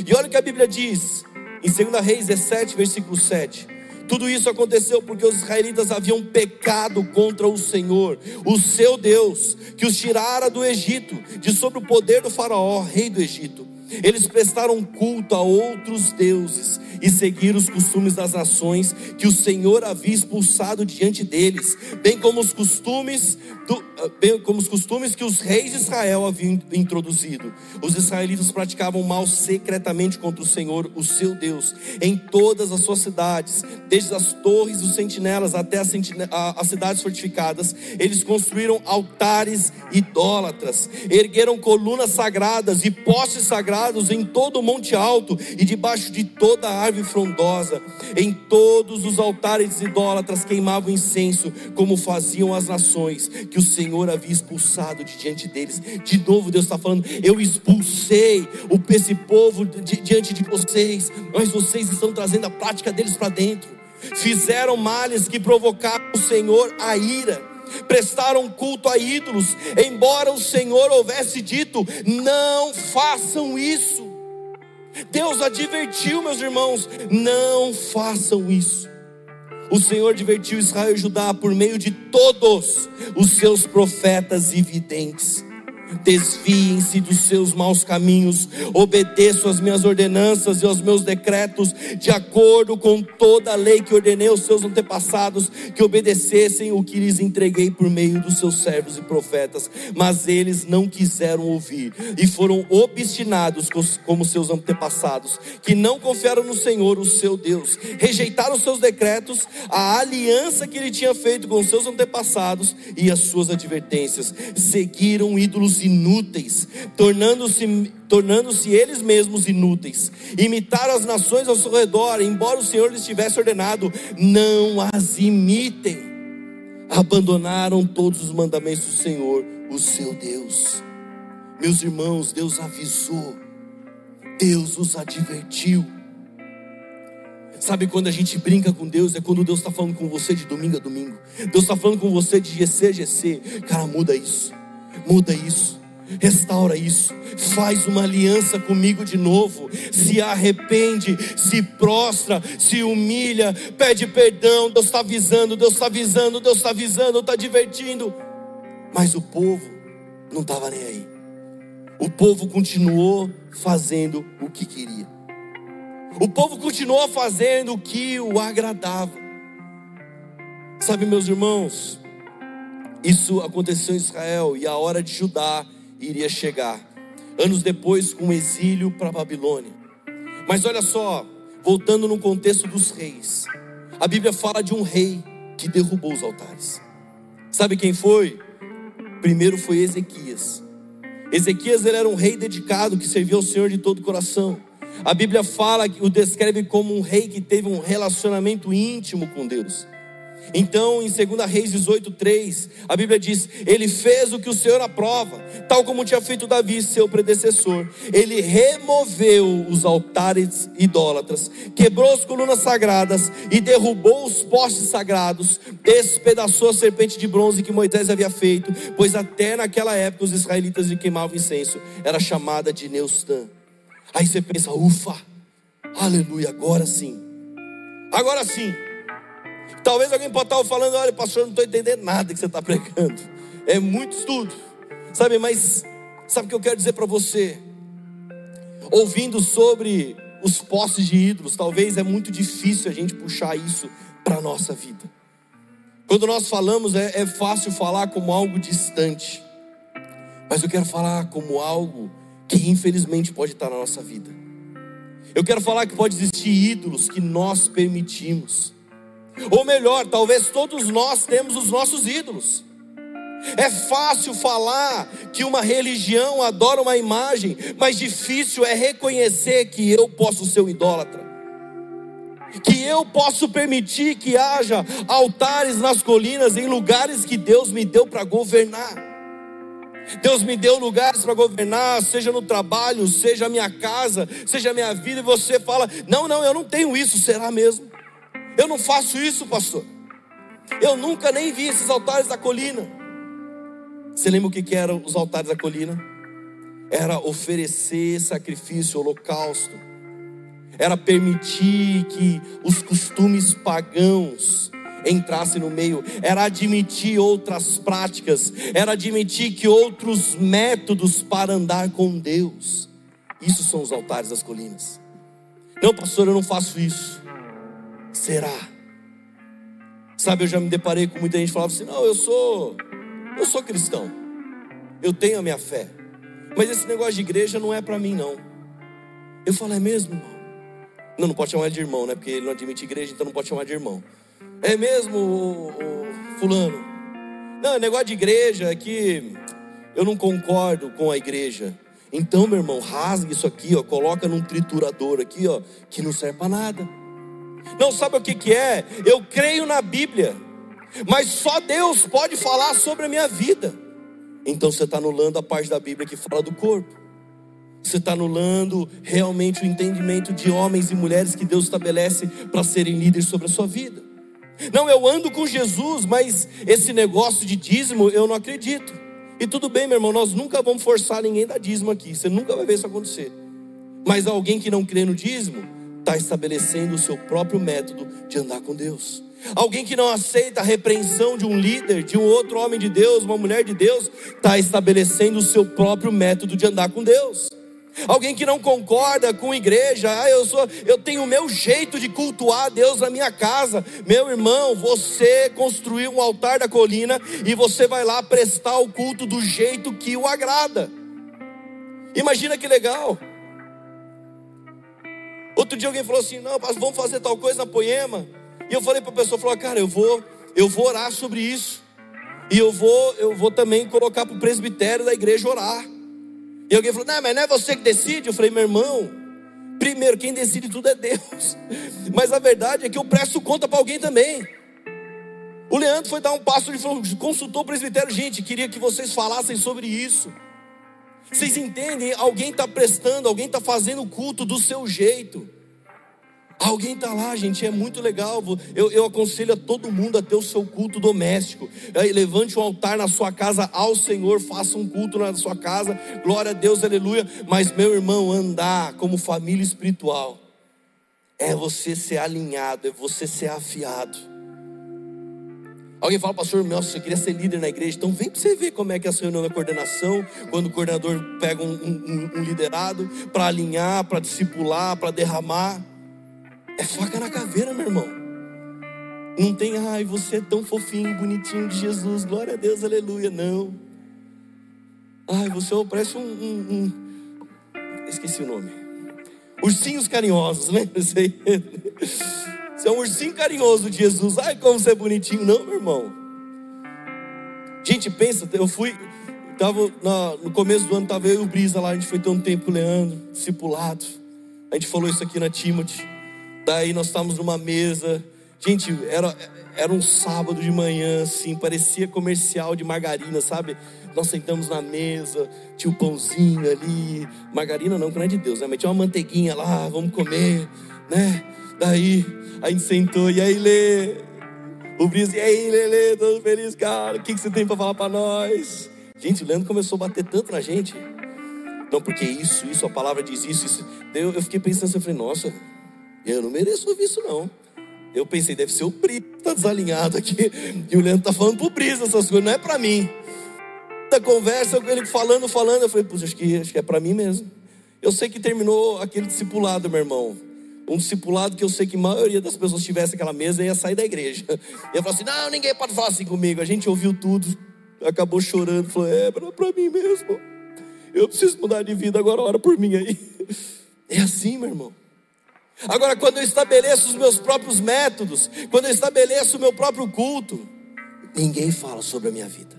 E olha o que a Bíblia diz em 2 Reis 17, versículo 7. Tudo isso aconteceu porque os israelitas haviam pecado contra o Senhor, o seu Deus, que os tirara do Egito, de sob o poder do Faraó, rei do Egito. Eles prestaram culto a outros deuses e seguiram os costumes das nações que o Senhor havia expulsado diante deles, bem como os costumes do, bem como os costumes que os reis de Israel haviam introduzido. Os israelitas praticavam mal secretamente contra o Senhor, o seu Deus, em todas as suas cidades, desde as torres dos sentinelas até as, as cidades fortificadas. Eles construíram altares idólatras, ergueram colunas sagradas e postes sagrados em todo o monte alto e debaixo de toda a árvore frondosa. Em todos os altares idólatras queimavam incenso, como faziam as nações que o Senhor havia expulsado de diante deles. De novo, Deus está falando: Eu expulsei esse povo de, diante de vocês, mas vocês estão trazendo a prática deles para dentro. Fizeram males que provocaram o Senhor a ira prestaram culto a ídolos, embora o Senhor houvesse dito: não façam isso. Deus advertiu, meus irmãos, não façam isso. O Senhor advertiu Israel e Judá por meio de todos os seus profetas e videntes. Desviem-se dos seus maus caminhos, obedeçam as minhas ordenanças e aos meus decretos, de acordo com toda a lei que ordenei aos seus antepassados, que obedecessem o que lhes entreguei por meio dos seus servos e profetas. Mas eles não quiseram ouvir e foram obstinados como seus antepassados, que não confiaram no Senhor, o seu Deus, rejeitaram os seus decretos, a aliança que ele tinha feito com os seus antepassados e as suas advertências, seguiram ídolos inúteis, tornando-se tornando-se eles mesmos inúteis. Imitaram as nações ao seu redor, embora o Senhor lhes tivesse ordenado, não as imitem. Abandonaram todos os mandamentos do Senhor, o seu Deus. Meus irmãos, Deus avisou, Deus os advertiu. Sabe quando a gente brinca com Deus? É quando Deus está falando com você de domingo a domingo. Deus está falando com você de GC a GC. Cara, muda isso muda isso, restaura isso, faz uma aliança comigo de novo, se arrepende, se prostra, se humilha, pede perdão. Deus está avisando, Deus está avisando, Deus está avisando, está divertindo. Mas o povo não estava nem aí. O povo continuou fazendo o que queria. O povo continuou fazendo o que o agradava. Sabe, meus irmãos, isso aconteceu em Israel e a hora de Judá iria chegar. Anos depois, com o exílio para Babilônia. Mas olha só, voltando no contexto dos reis, a Bíblia fala de um rei que derrubou os altares. Sabe quem foi? Primeiro foi Ezequias. Ezequias era um rei dedicado que servia ao Senhor de todo o coração. A Bíblia fala, o descreve como um rei que teve um relacionamento íntimo com Deus. Então, em 2 Reis 18:3, a Bíblia diz: Ele fez o que o Senhor aprova, tal como tinha feito Davi, seu predecessor. Ele removeu os altares idólatras, quebrou as colunas sagradas e derrubou os postes sagrados, despedaçou a serpente de bronze que Moisés havia feito, pois até naquela época os israelitas queimavam incenso, era chamada de Neustã. Aí você pensa, ufa, aleluia, agora sim, agora sim. Talvez alguém possa estar falando: olha, pastor, eu não estou entendendo nada que você está pregando. É muito estudo, sabe? Mas sabe o que eu quero dizer para você? Ouvindo sobre os postes de ídolos, talvez é muito difícil a gente puxar isso para a nossa vida. Quando nós falamos, é, é fácil falar como algo distante, mas eu quero falar como algo que infelizmente pode estar na nossa vida. Eu quero falar que pode existir ídolos que nós permitimos ou melhor, talvez todos nós temos os nossos ídolos. É fácil falar que uma religião adora uma imagem, mas difícil é reconhecer que eu posso ser um idólatra. Que eu posso permitir que haja altares nas colinas, em lugares que Deus me deu para governar. Deus me deu lugares para governar, seja no trabalho, seja a minha casa, seja a minha vida, e você fala: não, não, eu não tenho isso, será mesmo? Eu não faço isso, pastor. Eu nunca nem vi esses altares da colina. Você lembra o que, eram os altares da colina? Era oferecer sacrifício, holocausto. Era permitir que os costumes pagãos entrassem no meio. Era admitir outras práticas. Era admitir que outros métodos para andar com Deus. Isso são os altares das colinas. Não, pastor, eu não faço isso. Será? Sabe, eu já me deparei com muita gente que falava assim: não, eu sou, eu sou cristão, eu tenho a minha fé, mas esse negócio de igreja não é para mim, não. Eu falo, é mesmo, irmão? Não, não pode chamar de irmão, né? Porque ele não admite igreja, então não pode chamar de irmão. É mesmo, o, o fulano? Não, negócio de igreja é que eu não concordo com a igreja. Então, meu irmão, rasga isso aqui, ó, coloca num triturador aqui, ó, que não serve para nada. Não sabe o que, que é? Eu creio na Bíblia, mas só Deus pode falar sobre a minha vida. Então você está anulando a parte da Bíblia que fala do corpo. Você está anulando realmente o entendimento de homens e mulheres que Deus estabelece para serem líderes sobre a sua vida. Não, eu ando com Jesus, mas esse negócio de dízimo eu não acredito. E tudo bem, meu irmão, nós nunca vamos forçar ninguém a dar dízimo aqui. Você nunca vai ver isso acontecer. Mas alguém que não crê no dízimo, está estabelecendo o seu próprio método de andar com Deus. Alguém que não aceita a repreensão de um líder, de um outro homem de Deus, uma mulher de Deus, está estabelecendo o seu próprio método de andar com Deus. Alguém que não concorda com a igreja, ah, eu sou, eu tenho o meu jeito de cultuar Deus na minha casa. Meu irmão, você construiu um altar da colina e você vai lá prestar o culto do jeito que o agrada. Imagina que legal. Outro dia alguém falou assim: não, vamos fazer tal coisa na poema. E eu falei para a pessoa, falou, cara, eu vou, eu vou orar sobre isso. E eu vou, eu vou também colocar para o presbitério da igreja orar. E alguém falou, não, mas não é você que decide. Eu falei, meu irmão, primeiro, quem decide tudo é Deus. Mas a verdade é que eu presto conta para alguém também. O Leandro foi dar um passo e consultou o presbitério, gente, queria que vocês falassem sobre isso. Vocês entendem? Alguém está prestando, alguém está fazendo o culto do seu jeito. Alguém está lá, gente, é muito legal. Eu, eu, aconselho a todo mundo a ter o seu culto doméstico. Levante um altar na sua casa ao Senhor, faça um culto na sua casa. Glória a Deus, aleluia. Mas, meu irmão, andar como família espiritual é você ser alinhado, é você ser afiado. Alguém fala, pastor, nossa, eu queria ser líder na igreja. Então vem para você ver como é que é a reunião da coordenação, quando o coordenador pega um, um, um liderado para alinhar, para discipular, para derramar. É faca na caveira, meu irmão. Não tem, ai, você é tão fofinho, bonitinho de Jesus, glória a Deus, aleluia. Não. Ai, você parece um, um, um... Esqueci o nome. Ursinhos carinhosos, lembra? Você é um ursinho carinhoso de Jesus. Ai, como você é bonitinho. Não, meu irmão. Gente, pensa, eu fui. Tava no começo do ano, tava eu e o Brisa lá, a gente foi ter um tempo Leandro, discipulado. A gente falou isso aqui na Timothy. Daí nós estávamos numa mesa. Gente, era, era um sábado de manhã, assim, parecia comercial de margarina, sabe? Nós sentamos na mesa, tinha o um pãozinho ali, margarina não, que não é de Deus, né? Mas tinha uma manteiguinha lá, vamos comer, né? Daí a gente sentou, e aí, Lê? O Brisa, e aí, Lê, todo feliz, cara, o que, que você tem para falar para nós? Gente, o Leandro começou a bater tanto na gente. Não, porque isso, isso, a palavra diz isso, isso. Eu, eu fiquei pensando assim, eu falei, nossa, eu não mereço ouvir isso não. Eu pensei, deve ser o Brisa que tá desalinhado aqui. E o Leandro tá falando pro Brisa essas coisas, não é para mim. Da conversa com ele falando, falando, eu falei, puxa, acho que, acho que é para mim mesmo. Eu sei que terminou aquele discipulado, meu irmão um discipulado que eu sei que a maioria das pessoas tivesse aquela mesa ia sair da igreja. Ia falar assim: não, ninguém pode falar assim comigo. A gente ouviu tudo, acabou chorando, falou: é, para mim mesmo. Eu preciso mudar de vida, agora ora por mim aí. É assim, meu irmão. Agora, quando eu estabeleço os meus próprios métodos, quando eu estabeleço o meu próprio culto, ninguém fala sobre a minha vida.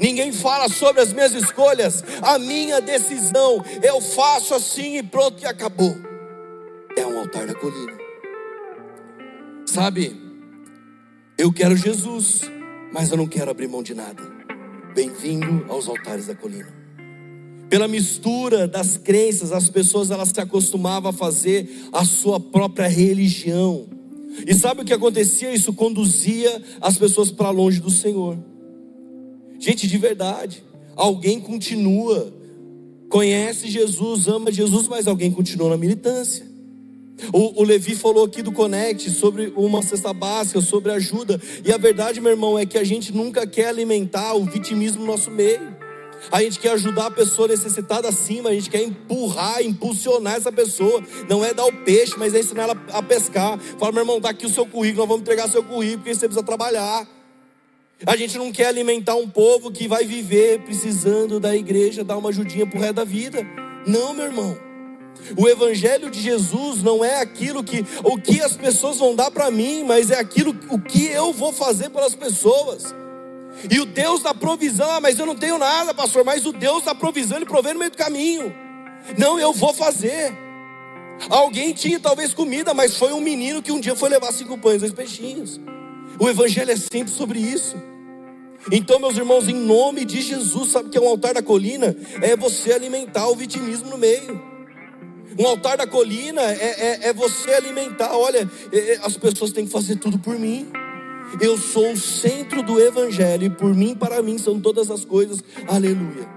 Ninguém fala sobre as minhas escolhas, a minha decisão. Eu faço assim e pronto e acabou. É um altar da colina. Sabe, eu quero Jesus, mas eu não quero abrir mão de nada. Bem-vindo aos altares da colina. Pela mistura das crenças, as pessoas elas se acostumavam a fazer a sua própria religião. E sabe o que acontecia? Isso conduzia as pessoas para longe do Senhor. Gente, de verdade, alguém continua, conhece Jesus, ama Jesus, mas alguém continua na militância. O, o, Levi falou aqui do Connect sobre uma cesta básica, sobre ajuda. E a verdade, meu irmão, é que a gente nunca quer alimentar o vitimismo no nosso meio. A gente quer ajudar a pessoa necessitada acima, a gente quer empurrar, impulsionar essa pessoa. Não é dar o peixe, mas é ensinar ela a pescar. Fala, meu irmão, dá aqui o seu currículo, nós vamos entregar seu currículo, porque você precisa trabalhar. A gente não quer alimentar um povo que vai viver precisando da igreja dar uma ajudinha pro resto da vida. Não, meu irmão. O evangelho de Jesus não é aquilo que o que as pessoas vão dar para mim, mas é aquilo o que eu vou fazer pelas pessoas. E o Deus da provisão, ah, mas eu não tenho nada, pastor, mas o Deus da provisão, ele provê no meio do caminho. Não, eu vou fazer. Alguém tinha talvez comida, mas foi um menino que um dia foi levar cinco pães, dois peixinhos. O evangelho é sempre sobre isso. Então, meus irmãos, em nome de Jesus, sabe que é um altar da colina? É você alimentar o vitimismo no meio. Um altar da colina é, é, é você alimentar. Olha, é, é, as pessoas têm que fazer tudo por mim. Eu sou o centro do Evangelho e por mim, para mim, são todas as coisas. Aleluia.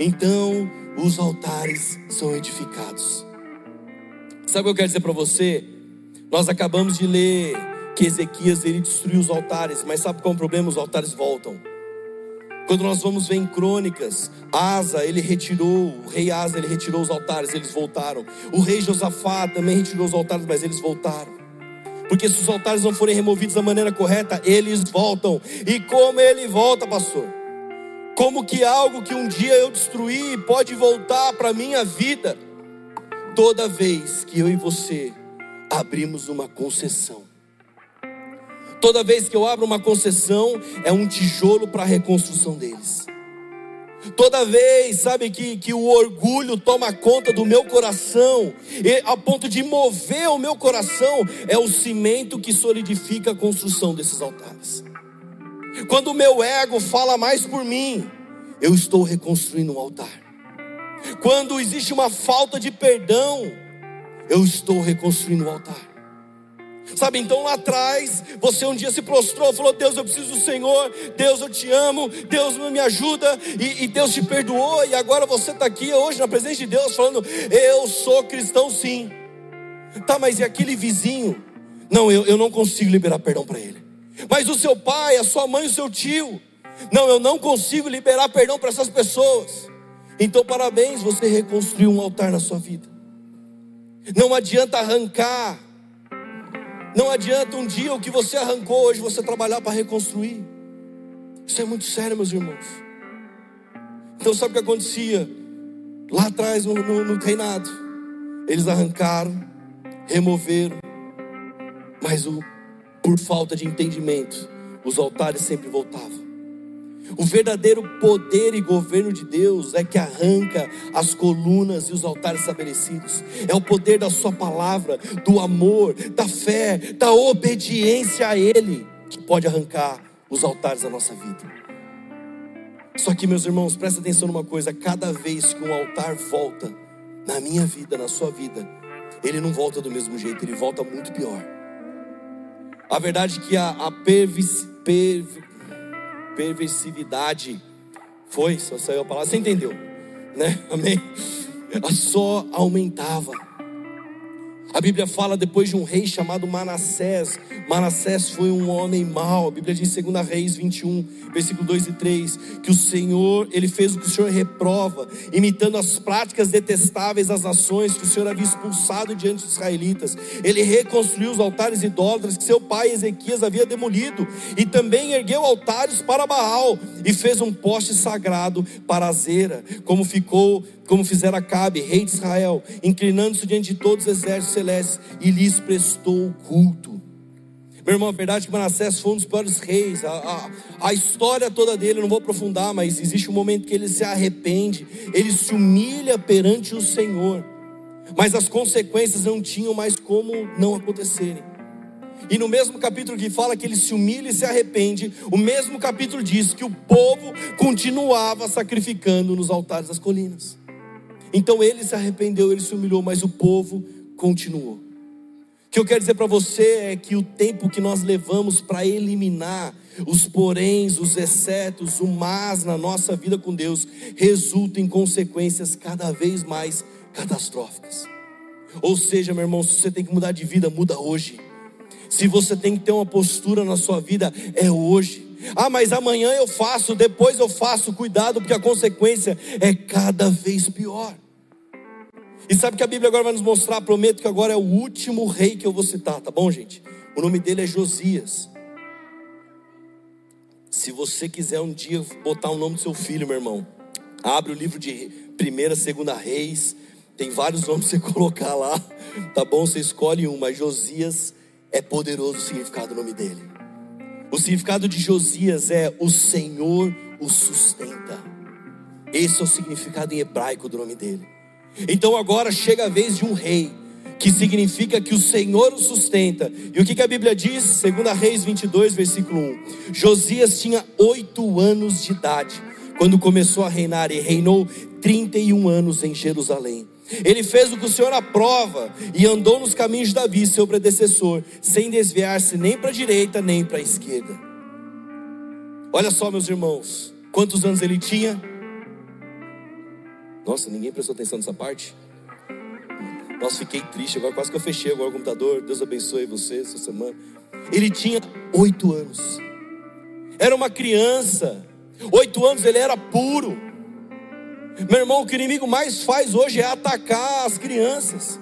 Então, os altares são edificados. Sabe o que eu quero dizer para você? Nós acabamos de ler que Ezequias ele destruiu os altares, mas sabe qual é o problema? Os altares voltam. Quando nós vamos ver em crônicas, Asa, ele retirou, o rei Asa, ele retirou os altares, eles voltaram. O rei Josafá também retirou os altares, mas eles voltaram. Porque se os altares não forem removidos da maneira correta, eles voltam. E como ele volta, pastor? Como que algo que um dia eu destruí pode voltar para minha vida? Toda vez que eu e você abrimos uma concessão Toda vez que eu abro uma concessão, é um tijolo para a reconstrução deles. Toda vez, sabe, que, que o orgulho toma conta do meu coração, e, a ponto de mover o meu coração, é o cimento que solidifica a construção desses altares. Quando o meu ego fala mais por mim, eu estou reconstruindo um altar. Quando existe uma falta de perdão, eu estou reconstruindo um altar. Sabe, então lá atrás, você um dia se prostrou, falou: Deus, eu preciso do Senhor, Deus, eu te amo, Deus me ajuda, e, e Deus te perdoou, e agora você está aqui hoje na presença de Deus, falando: Eu sou cristão sim. Tá, mas e aquele vizinho? Não, eu, eu não consigo liberar perdão para ele. Mas o seu pai, a sua mãe, o seu tio? Não, eu não consigo liberar perdão para essas pessoas. Então, parabéns, você reconstruiu um altar na sua vida. Não adianta arrancar não adianta um dia o que você arrancou hoje você trabalhar para reconstruir. Isso é muito sério, meus irmãos. Então sabe o que acontecia? Lá atrás no, no, no reinado, eles arrancaram, removeram, mas o, por falta de entendimento, os altares sempre voltavam. O verdadeiro poder e governo de Deus é que arranca as colunas e os altares estabelecidos. É o poder da Sua palavra, do amor, da fé, da obediência a Ele, que pode arrancar os altares da nossa vida. Só que, meus irmãos, presta atenção numa coisa: cada vez que um altar volta na minha vida, na sua vida, ele não volta do mesmo jeito, ele volta muito pior. A verdade é que a, a pervis, pervis, perversividade foi, só saiu a palavra, você entendeu, né? Amém? Só aumentava. A Bíblia fala depois de um rei chamado Manassés. Manassés foi um homem mau. A Bíblia diz em 2 Reis 21, versículo 2 e 3, que o Senhor, ele fez o que o Senhor reprova, imitando as práticas detestáveis das nações que o Senhor havia expulsado diante dos israelitas. Ele reconstruiu os altares idólatras que seu pai Ezequias havia demolido e também ergueu altares para Baal e fez um poste sagrado para Zera, como ficou como fizera Cabe, rei de Israel, inclinando-se diante de todos os exércitos celestes, e lhes prestou culto. Meu irmão, a verdade é que Manassés foi um dos piores reis. A, a, a, história toda dele, eu não vou aprofundar, mas existe um momento que ele se arrepende, ele se humilha perante o Senhor. Mas as consequências não tinham mais como não acontecerem. E no mesmo capítulo que fala que ele se humilha e se arrepende, o mesmo capítulo diz que o povo continuava sacrificando nos altares das colinas. Então ele se arrependeu, ele se humilhou, mas o povo continuou. O que eu quero dizer para você é que o tempo que nós levamos para eliminar os poréns, os excetos, o mas na nossa vida com Deus, resulta em consequências cada vez mais catastróficas. Ou seja, meu irmão, se você tem que mudar de vida, muda hoje. Se você tem que ter uma postura na sua vida, é hoje. Ah, mas amanhã eu faço, depois eu faço, cuidado, porque a consequência é cada vez pior. E sabe que a Bíblia agora vai nos mostrar, prometo que agora é o último rei que eu vou citar, tá bom, gente? O nome dele é Josias. Se você quiser um dia botar o nome do seu filho, meu irmão, abre o livro de primeira, segunda reis, tem vários nomes para você colocar lá, tá bom? Você escolhe um, mas Josias é poderoso o significado do nome dele. O significado de Josias é o Senhor o sustenta. Esse é o significado em hebraico do nome dele. Então agora chega a vez de um rei, que significa que o Senhor o sustenta. E o que, que a Bíblia diz? Segunda Reis 22, versículo 1. Josias tinha oito anos de idade quando começou a reinar e reinou 31 anos em Jerusalém. Ele fez o que o Senhor aprova e andou nos caminhos de Davi, seu predecessor, sem desviar-se nem para a direita nem para a esquerda. Olha só, meus irmãos, quantos anos ele tinha? Nossa, ninguém prestou atenção nessa parte? Nossa, fiquei triste agora, quase que eu fechei agora o computador. Deus abençoe você essa semana. Ele tinha oito anos, era uma criança, oito anos ele era puro. Meu irmão, o que o inimigo mais faz hoje é atacar as crianças.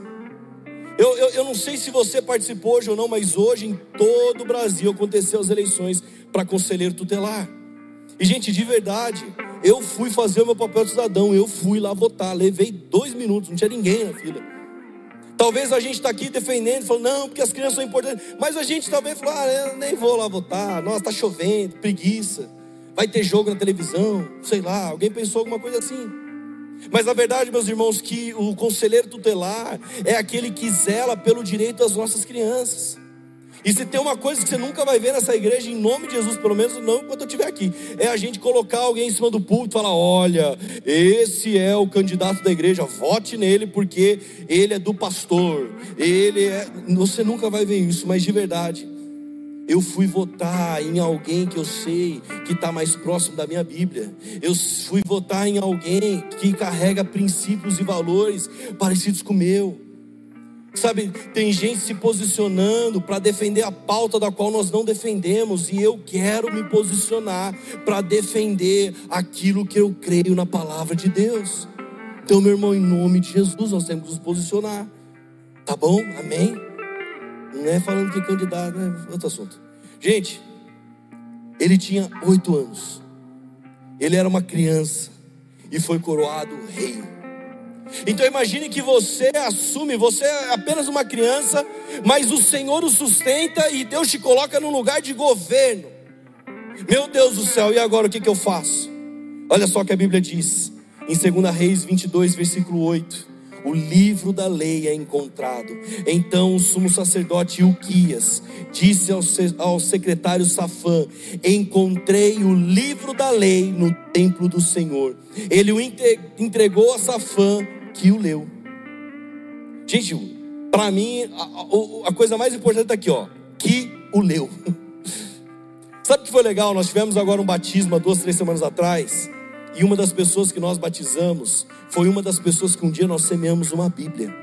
Eu, eu, eu, não sei se você participou hoje ou não, mas hoje em todo o Brasil aconteceu as eleições para conselheiro tutelar. E, gente, de verdade, eu fui fazer o meu papel de cidadão, eu fui lá votar, levei dois minutos, não tinha ninguém na fila. Talvez a gente está aqui defendendo, falando, não, porque as crianças são importantes, mas a gente talvez falou, ah, eu nem vou lá votar, nossa, está chovendo, preguiça, vai ter jogo na televisão, sei lá, alguém pensou alguma coisa assim. Mas a verdade, meus irmãos, que o conselheiro tutelar é aquele que zela pelo direito das nossas crianças. E se tem uma coisa que você nunca vai ver nessa igreja, em nome de Jesus, pelo menos não enquanto eu estiver aqui, é a gente colocar alguém em cima do púlpito e falar: olha, esse é o candidato da igreja, vote nele porque ele é do pastor, ele é. Você nunca vai ver isso, mas de verdade. Eu fui votar em alguém que eu sei que está mais próximo da minha Bíblia. Eu fui votar em alguém que carrega princípios e valores parecidos com o meu. Sabe, tem gente se posicionando para defender a pauta da qual nós não defendemos, e eu quero me posicionar para defender aquilo que eu creio na palavra de Deus. Então, meu irmão, em nome de Jesus, nós temos que nos posicionar. Tá bom? Amém? Não é falando que é candidato, é outro assunto. Gente, ele tinha oito anos. Ele era uma criança e foi coroado rei. Então imagine que você assume, você é apenas uma criança, mas o Senhor o sustenta e Deus te coloca num lugar de governo. Meu Deus do céu, e agora o que, que eu faço? Olha só o que a Bíblia diz, em 2 Reis 22, versículo 8 o livro da lei é encontrado. Então o sumo sacerdote Uquias disse ao secretário Safã: Encontrei o livro da lei no templo do Senhor. Ele o entregou a Safã, que o leu. Gente, para mim, a, a, coisa mais importante está aqui, ó, que o leu. Sabe o que foi legal? Nós tivemos agora um batismo há duas, três semanas atrás. E uma das pessoas que nós batizamos foi uma das pessoas que um dia nós semeamos uma Bíblia.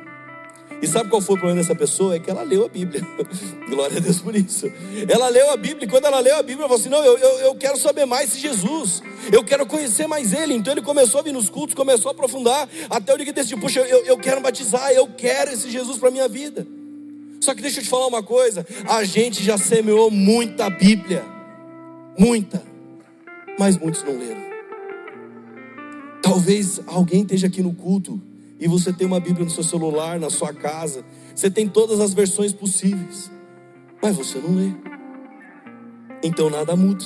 E sabe qual foi o problema dessa pessoa? É que ela leu a Bíblia. Glória a Deus por isso. Ela leu a Bíblia, e quando ela leu a Bíblia, ela falou assim: Não, eu, eu, eu quero saber mais de Jesus. Eu quero conhecer mais Ele. Então ele começou a vir nos cultos, começou a aprofundar, até o dia que decidiu: Puxa, eu, eu quero batizar, eu quero esse Jesus para minha vida. Só que deixa eu te falar uma coisa: a gente já semeou muita Bíblia, muita, mas muitos não leram. Talvez alguém esteja aqui no culto e você tem uma Bíblia no seu celular, na sua casa. Você tem todas as versões possíveis. Mas você não lê. Então nada muda.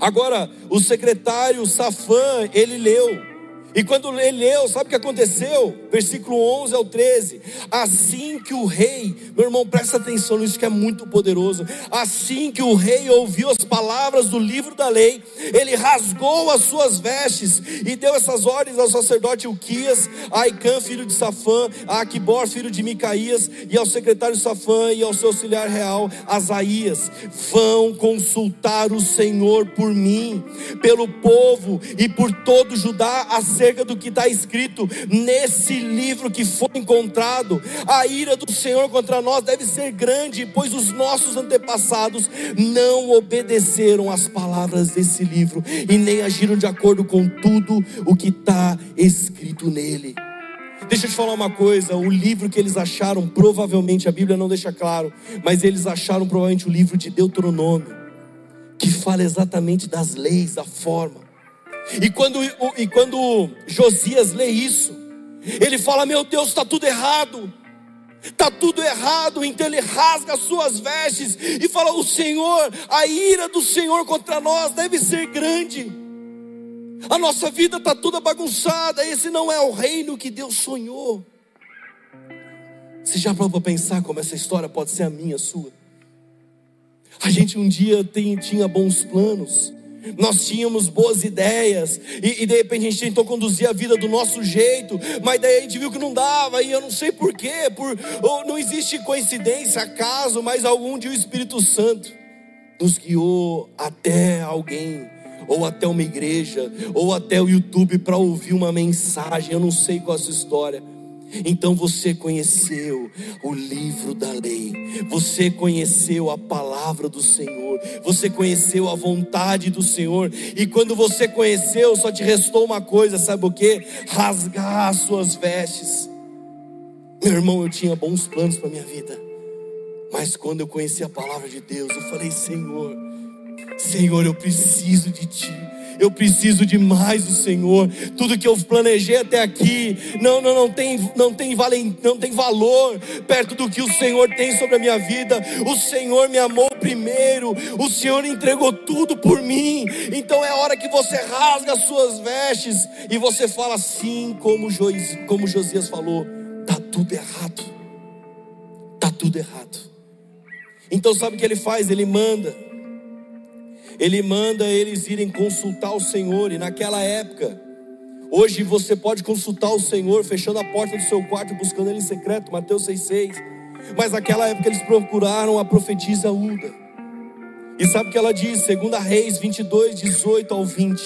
Agora, o secretário Safã, ele leu. E quando ele leu, sabe o que aconteceu? Versículo 11 ao 13. Assim que o rei, meu irmão, presta atenção nisso que é muito poderoso. Assim que o rei ouviu as palavras do livro da lei, ele rasgou as suas vestes e deu essas ordens ao sacerdote Uquias, a Aicã, filho de Safã, a Aquibor, filho de Micaías, e ao secretário Safã e ao seu auxiliar real, Asaías: Vão consultar o Senhor por mim, pelo povo e por todo Judá, acerca do que está escrito nesse livro que foi encontrado. A ira do Senhor contra nós deve ser grande, pois os nossos antepassados não obedeceram às palavras desse livro e nem agiram de acordo com tudo o que está escrito nele. Deixa eu te falar uma coisa: o livro que eles acharam, provavelmente a Bíblia não deixa claro, mas eles acharam provavelmente o livro de Deuteronômio, que fala exatamente das leis, da forma. E quando, e quando Josias lê isso, ele fala: Meu Deus, está tudo errado. Está tudo errado, então ele rasga as suas vestes e fala: O Senhor, a ira do Senhor contra nós deve ser grande. A nossa vida está toda bagunçada. Esse não é o reino que Deus sonhou. Você já parou para pensar como essa história pode ser a minha, a sua? A gente um dia tem, tinha bons planos, nós tínhamos boas ideias, e, e, de repente a gente tentou conduzir a vida do nosso jeito, mas daí a gente viu que não dava, e eu não sei porquê, por, ou não existe coincidência, acaso, mas algum dia o Espírito Santo nos guiou até alguém, ou até uma igreja, ou até o YouTube para ouvir uma mensagem, eu não sei qual é a sua história então você conheceu o livro da lei, você conheceu a palavra do Senhor, você conheceu a vontade do Senhor, e quando você conheceu, só te restou uma coisa, sabe o que? Rasgar as suas vestes. Meu irmão, eu tinha bons planos para minha vida, mas quando eu conheci a palavra de Deus, eu falei: Senhor, Senhor, eu preciso de Ti eu preciso de mais do Senhor. Tudo que eu planejei até aqui não, não, não, tem, não, tem, não tem valor perto do que o Senhor tem sobre a minha vida. O Senhor me amou primeiro, o Senhor entregou tudo por mim. Então é hora que você rasga as suas vestes e você fala assim, como, como Josias falou: está tudo errado, está tudo errado. Então sabe o que ele faz? Ele manda ele manda eles irem consultar o Senhor, e naquela época, hoje você pode consultar o Senhor fechando a porta do seu quarto, buscando ele em secreto, Mateus 6,6. Mas naquela época eles procuraram a profetisa Uda. E sabe o que ela diz? 2 Reis 22, 18 ao 20.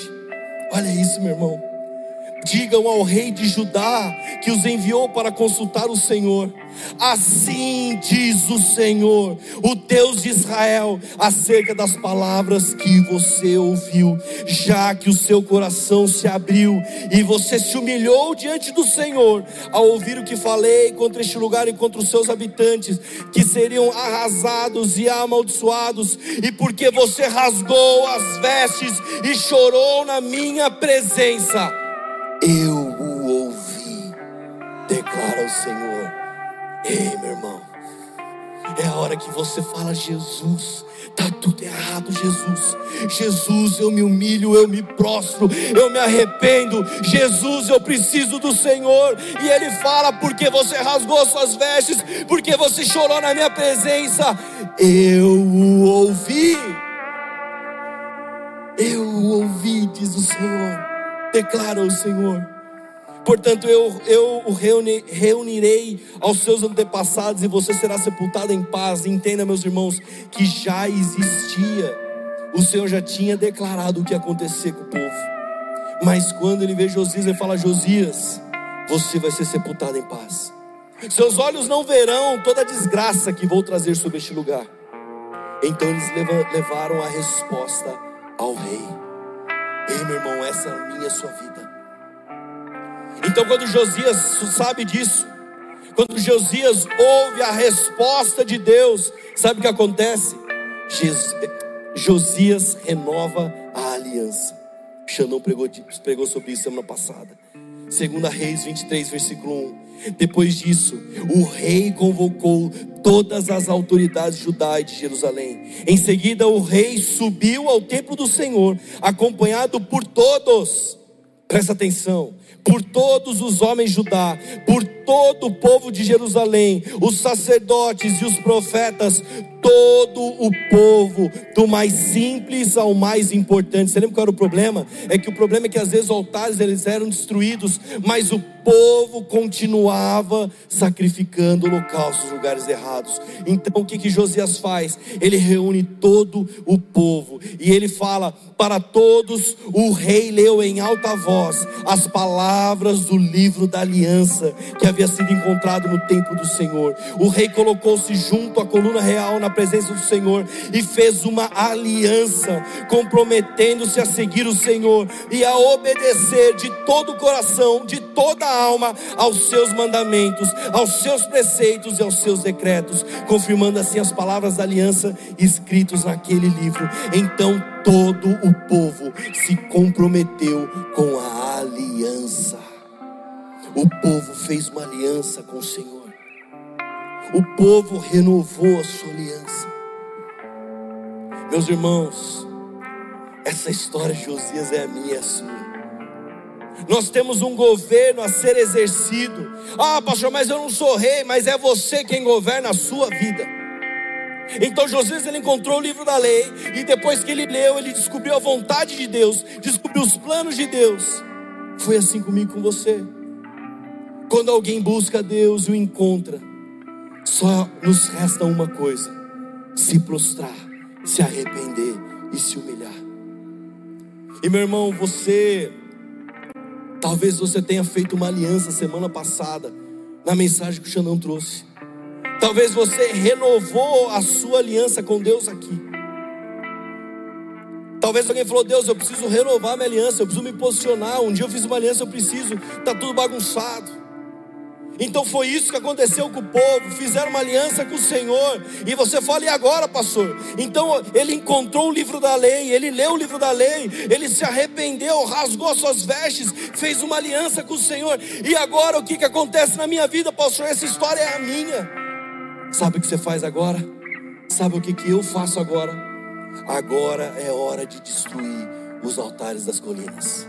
Olha isso, meu irmão. Digam ao rei de Judá que os enviou para consultar o Senhor. Assim diz o Senhor, o Deus de Israel, acerca das palavras que você ouviu, já que o seu coração se abriu e você se humilhou diante do Senhor, ao ouvir o que falei contra este lugar e contra os seus habitantes, que seriam arrasados e amaldiçoados, e porque você rasgou as vestes e chorou na minha presença eu o ouvi, declara o Senhor. Ei, meu irmão, é a hora que você fala, Jesus, Está tudo errado, Jesus. Jesus, eu me humilho, eu me prostro, eu me arrependo. Jesus, eu preciso do Senhor. E Ele fala: porque você rasgou suas vestes, porque você chorou na minha presença. Eu o ouvi. Eu o ouvi, diz o Senhor declara o Senhor. Portanto, eu, eu o reuni, reunirei aos seus antepassados e você será sepultado em paz. Entenda, meus irmãos, que já existia, o Senhor já tinha declarado o que ia acontecer com o povo. Mas quando ele vê Josias, ele fala: Josias, você vai ser sepultado em paz. Seus olhos não verão toda a desgraça que vou trazer sobre este lugar. Então eles levaram a resposta ao rei. Ei, meu irmão, essa é a minha sua vida. Então, quando Josias sabe disso, quando Josias ouve a resposta de Deus, sabe o que acontece? Josias renova a aliança. Xanão pregou, pregou sobre isso semana passada. Segunda Reis 23, versículo 1. Depois disso, o rei convocou todas as autoridades e de Jerusalém. Em seguida, o rei subiu ao templo do Senhor, acompanhado por todos. Presta atenção, por todos os homens de Judá, por todo o povo de Jerusalém, os sacerdotes e os profetas, todo o povo, do mais simples ao mais importante. Você lembra qual era o problema? É que o problema é que às vezes os altares eles eram destruídos, mas o povo continuava sacrificando holocaustos nos lugares errados. Então o que que Josias faz? Ele reúne todo o povo e ele fala para todos: o rei leu em alta voz as palavras do livro da aliança que havia sido encontrado no templo do Senhor. O rei colocou-se junto à coluna real na presença do Senhor e fez uma aliança, comprometendo-se a seguir o Senhor e a obedecer de todo o coração, de toda a alma, aos seus mandamentos, aos seus preceitos e aos seus decretos, confirmando assim as palavras da aliança escritos naquele livro. Então todo o povo se comprometeu com a aliança. O povo fez uma aliança com o Senhor. O povo renovou a sua aliança. Meus irmãos, essa história de Josias é a minha e a sua. Nós temos um governo a ser exercido. Ah, pastor, mas eu não sou rei, mas é você quem governa a sua vida. Então Josias ele encontrou o livro da lei e depois que ele leu, ele descobriu a vontade de Deus, descobriu os planos de Deus. Foi assim comigo com você. Quando alguém busca Deus e o encontra, só nos resta uma coisa: se prostrar, se arrepender e se humilhar. E meu irmão, você, talvez você tenha feito uma aliança semana passada, na mensagem que o Xandão trouxe. Talvez você renovou a sua aliança com Deus aqui. Talvez alguém falou: Deus, eu preciso renovar minha aliança, eu preciso me posicionar. Um dia eu fiz uma aliança, eu preciso, está tudo bagunçado. Então foi isso que aconteceu com o povo. Fizeram uma aliança com o Senhor. E você fala, e agora, pastor? Então ele encontrou o livro da lei, ele leu o livro da lei, ele se arrependeu, rasgou suas vestes, fez uma aliança com o Senhor. E agora o que, que acontece na minha vida, pastor? Essa história é a minha. Sabe o que você faz agora? Sabe o que, que eu faço agora? Agora é hora de destruir os altares das colinas.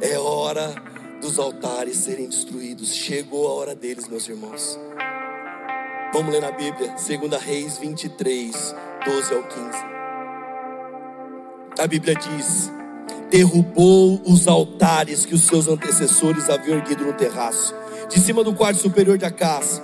É hora dos altares serem destruídos. Chegou a hora deles, meus irmãos. Vamos ler na Bíblia, 2 Reis 23, 12 ao 15. A Bíblia diz: derrubou os altares que os seus antecessores haviam erguido no terraço, de cima do quarto superior de Acás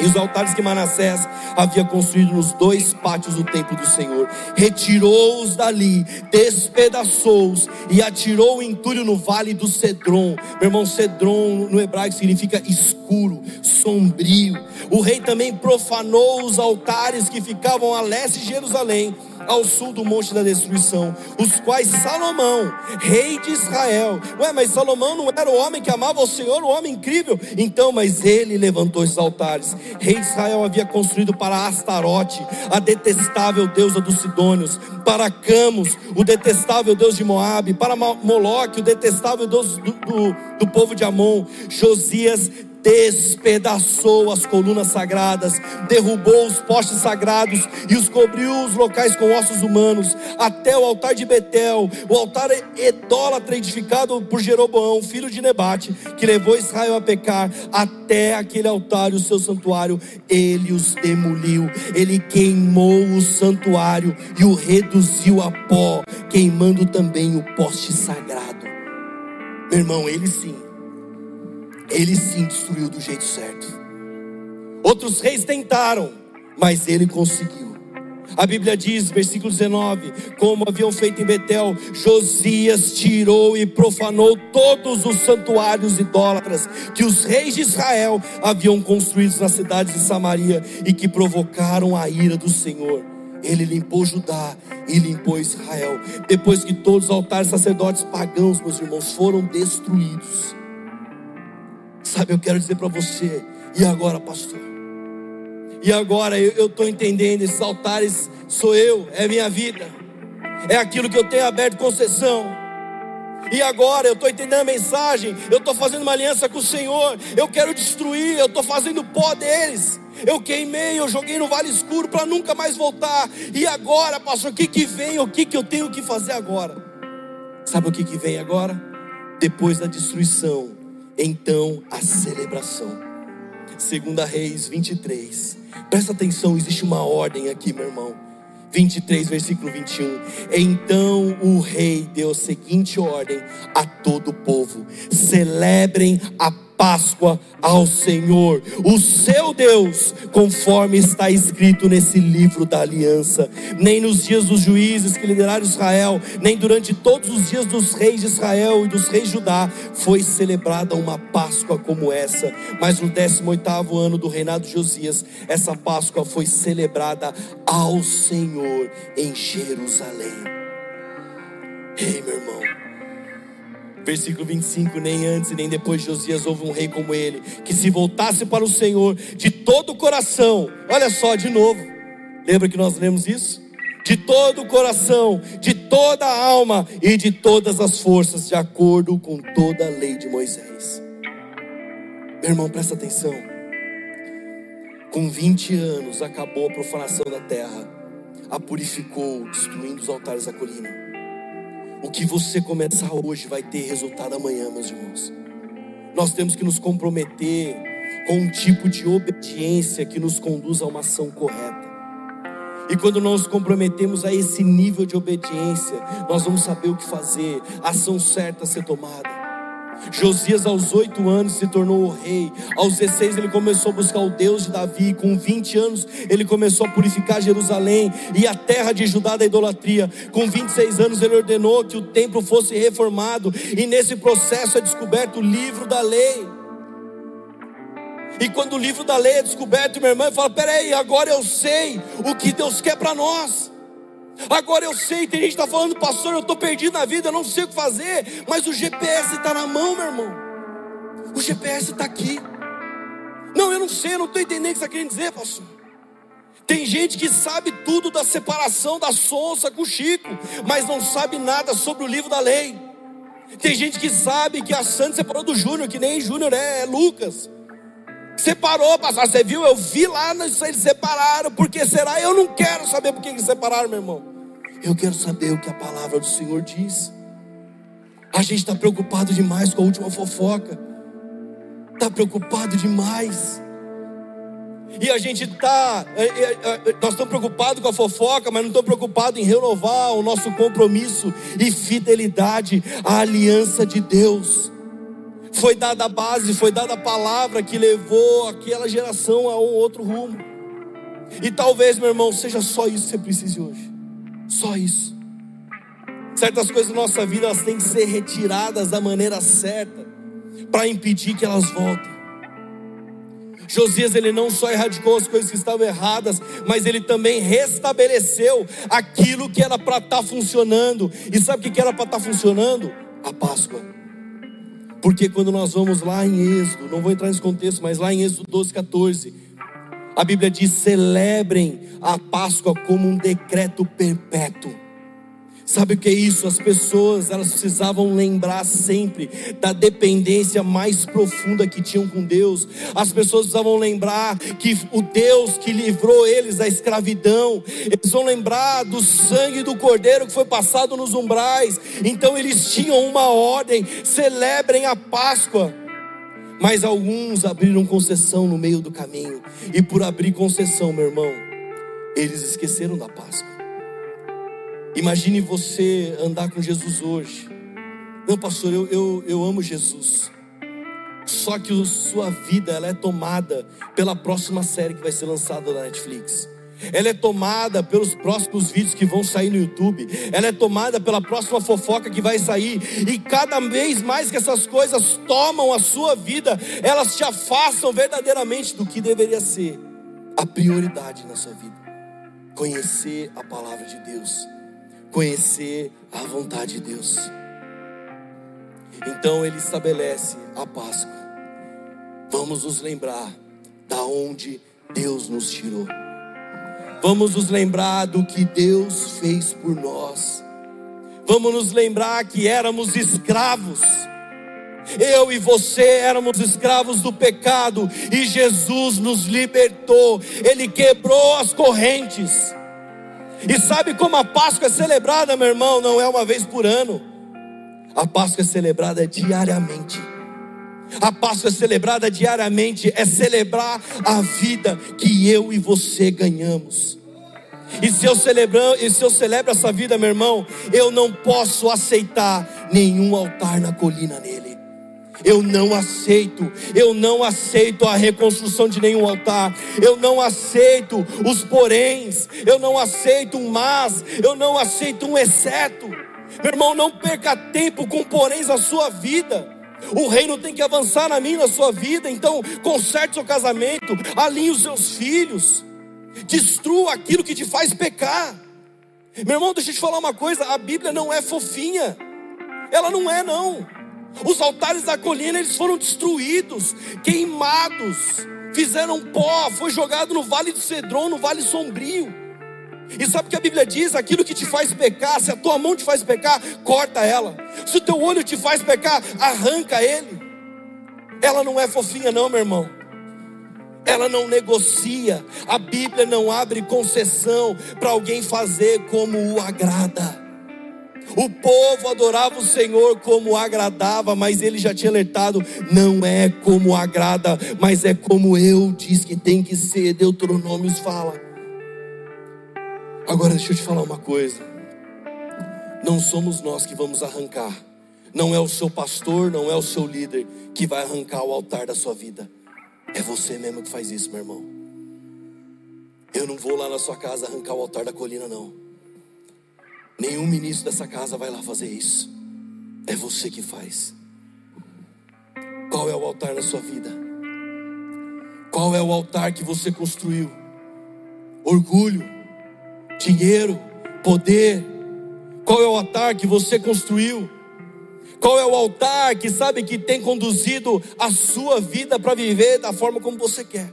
e os altares que Manassés havia construído nos dois pátios do templo do Senhor. Retirou-os dali, despedaçou-os e atirou o entulho no vale do Cedron. Meu irmão, Cedron no hebraico significa escuro, sombrio. O rei também profanou os altares que ficavam a leste de Jerusalém ao sul do monte da destruição, os quais Salomão, rei de Israel, ué, mas Salomão não era o homem que amava o Senhor, o homem incrível, então, mas ele levantou esses altares. Rei Israel havia construído para Astarote, a detestável deusa dos Sidônios, para Camus, o detestável deus de Moabe, para Moloque, o detestável deus do, do, do povo de Amon. Josias despedaçou as colunas sagradas, derrubou os postes sagrados e os cobriu os locais com ossos humanos, até o altar de Betel, o altar idólatra edificado por Jeroboão, filho de Nebate, que levou Israel a pecar, até aquele altar e o seu santuário, ele os demoliu, ele queimou o santuário e o reduziu a pó, queimando também o poste sagrado. Meu irmão, ele sim ele sim destruiu do jeito certo. Outros reis tentaram, mas ele conseguiu. A Bíblia diz, versículo 19: Como haviam feito em Betel, Josias tirou e profanou todos os santuários idólatras que os reis de Israel haviam construído nas cidades de Samaria e que provocaram a ira do Senhor. Ele limpou Judá e limpou Israel. Depois que todos os altares sacerdotes pagãos, meus irmãos, foram destruídos Sabe, eu quero dizer para você, e agora, pastor? E agora eu estou entendendo, esses altares sou eu, é minha vida, é aquilo que eu tenho aberto concessão. E agora eu estou entendendo a mensagem, eu estou fazendo uma aliança com o Senhor, eu quero destruir, eu estou fazendo pó deles. Eu queimei, eu joguei no vale escuro para nunca mais voltar. E agora, pastor, o que que vem? O que que eu tenho que fazer agora? Sabe o que que vem agora? Depois da destruição, então a celebração. Segunda Reis 23. Presta atenção, existe uma ordem aqui, meu irmão. 23, versículo 21. Então o rei deu a seguinte ordem a todo o povo: celebrem a Páscoa ao Senhor, o seu Deus, conforme está escrito nesse livro da aliança. Nem nos dias dos juízes que lideraram Israel, nem durante todos os dias dos reis de Israel e dos reis de Judá, foi celebrada uma Páscoa como essa. Mas no 18 ano do reinado de Josias, essa Páscoa foi celebrada ao Senhor em Jerusalém. Ei, meu irmão. Versículo 25: Nem antes nem depois de Josias houve um rei como ele, que se voltasse para o Senhor de todo o coração. Olha só, de novo, lembra que nós lemos isso? De todo o coração, de toda a alma e de todas as forças, de acordo com toda a lei de Moisés. Meu irmão, presta atenção. Com 20 anos acabou a profanação da terra, a purificou, destruindo os altares da colina. O que você começar hoje vai ter resultado amanhã, meus irmãos. Nós temos que nos comprometer com um tipo de obediência que nos conduz a uma ação correta. E quando nós nos comprometemos a esse nível de obediência, nós vamos saber o que fazer, a ação certa a ser tomada. Josias, aos oito anos, se tornou o rei. Aos 16, ele começou a buscar o Deus de Davi. Com 20 anos, ele começou a purificar Jerusalém e a terra de Judá da idolatria. Com 26 anos, ele ordenou que o templo fosse reformado. E nesse processo é descoberto o livro da lei. E quando o livro da lei é descoberto, meu irmão, fala: peraí, agora eu sei o que Deus quer para nós. Agora eu sei, tem gente que está falando, pastor, eu estou perdido na vida, eu não sei o que fazer, mas o GPS está na mão, meu irmão. O GPS está aqui. Não, eu não sei, eu não estou entendendo o que você está querendo dizer, pastor. Tem gente que sabe tudo da separação da sonsa com o Chico, mas não sabe nada sobre o livro da lei. Tem gente que sabe que a Santa separou do Júnior, que nem Júnior é, é Lucas. Separou, pastor, você viu? Eu vi lá, eles separaram. Por que será? Eu não quero saber por que eles separaram, meu irmão. Eu quero saber o que a palavra do Senhor diz. A gente está preocupado demais com a última fofoca. Está preocupado demais. E a gente está, é, é, é, nós estamos preocupados com a fofoca, mas não estamos preocupados em renovar o nosso compromisso e fidelidade à aliança de Deus. Foi dada a base, foi dada a palavra que levou aquela geração a um outro rumo. E talvez, meu irmão, seja só isso que você precise hoje. Só isso. Certas coisas da nossa vida elas têm que ser retiradas da maneira certa para impedir que elas voltem. Josias ele não só erradicou as coisas que estavam erradas, mas ele também restabeleceu aquilo que era para estar tá funcionando. E sabe o que era para estar tá funcionando? A Páscoa. Porque quando nós vamos lá em Êxodo, não vou entrar nesse contexto, mas lá em Êxodo 12, 14, a Bíblia diz: celebrem a Páscoa como um decreto perpétuo. Sabe o que é isso? As pessoas, elas precisavam lembrar sempre da dependência mais profunda que tinham com Deus. As pessoas precisavam lembrar que o Deus que livrou eles da escravidão, eles vão lembrar do sangue do cordeiro que foi passado nos umbrais. Então eles tinham uma ordem: celebrem a Páscoa. Mas alguns abriram concessão no meio do caminho, e por abrir concessão, meu irmão, eles esqueceram da Páscoa. Imagine você andar com Jesus hoje. Não, pastor, eu, eu, eu amo Jesus. Só que sua vida ela é tomada pela próxima série que vai ser lançada na Netflix. Ela é tomada pelos próximos vídeos que vão sair no YouTube. Ela é tomada pela próxima fofoca que vai sair. E cada vez mais que essas coisas tomam a sua vida, elas te afastam verdadeiramente do que deveria ser a prioridade na sua vida. Conhecer a palavra de Deus conhecer a vontade de Deus. Então ele estabelece a Páscoa. Vamos nos lembrar da onde Deus nos tirou. Vamos nos lembrar do que Deus fez por nós. Vamos nos lembrar que éramos escravos Eu e você éramos escravos do pecado e Jesus nos libertou. Ele quebrou as correntes. E sabe como a Páscoa é celebrada, meu irmão? Não é uma vez por ano. A Páscoa é celebrada diariamente. A Páscoa é celebrada diariamente, é celebrar a vida que eu e você ganhamos. E se eu celebro, e se eu celebro essa vida, meu irmão, eu não posso aceitar nenhum altar na colina nele. Eu não aceito, eu não aceito a reconstrução de nenhum altar, eu não aceito os poréns, eu não aceito um mas, eu não aceito um exceto. Meu irmão, não perca tempo com poréns na sua vida. O reino tem que avançar na minha, na sua vida. Então, conserte seu casamento, alinhe os seus filhos, destrua aquilo que te faz pecar. Meu irmão, deixa eu te falar uma coisa: a Bíblia não é fofinha, ela não é, não. Os altares da colina eles foram destruídos, queimados, fizeram pó, foi jogado no vale do Cedron, no vale sombrio. E sabe o que a Bíblia diz? Aquilo que te faz pecar, se a tua mão te faz pecar, corta ela. Se o teu olho te faz pecar, arranca ele. Ela não é fofinha, não, meu irmão. Ela não negocia. A Bíblia não abre concessão para alguém fazer como o agrada. O povo adorava o Senhor como agradava, mas ele já tinha alertado: não é como agrada, mas é como eu diz que tem que ser. Deuteronômios fala. Agora deixa eu te falar uma coisa. Não somos nós que vamos arrancar. Não é o seu pastor, não é o seu líder que vai arrancar o altar da sua vida. É você mesmo que faz isso, meu irmão. Eu não vou lá na sua casa arrancar o altar da colina, não. Nenhum ministro dessa casa vai lá fazer isso. É você que faz. Qual é o altar na sua vida? Qual é o altar que você construiu? Orgulho dinheiro, poder. Qual é o altar que você construiu? Qual é o altar que sabe que tem conduzido a sua vida para viver da forma como você quer?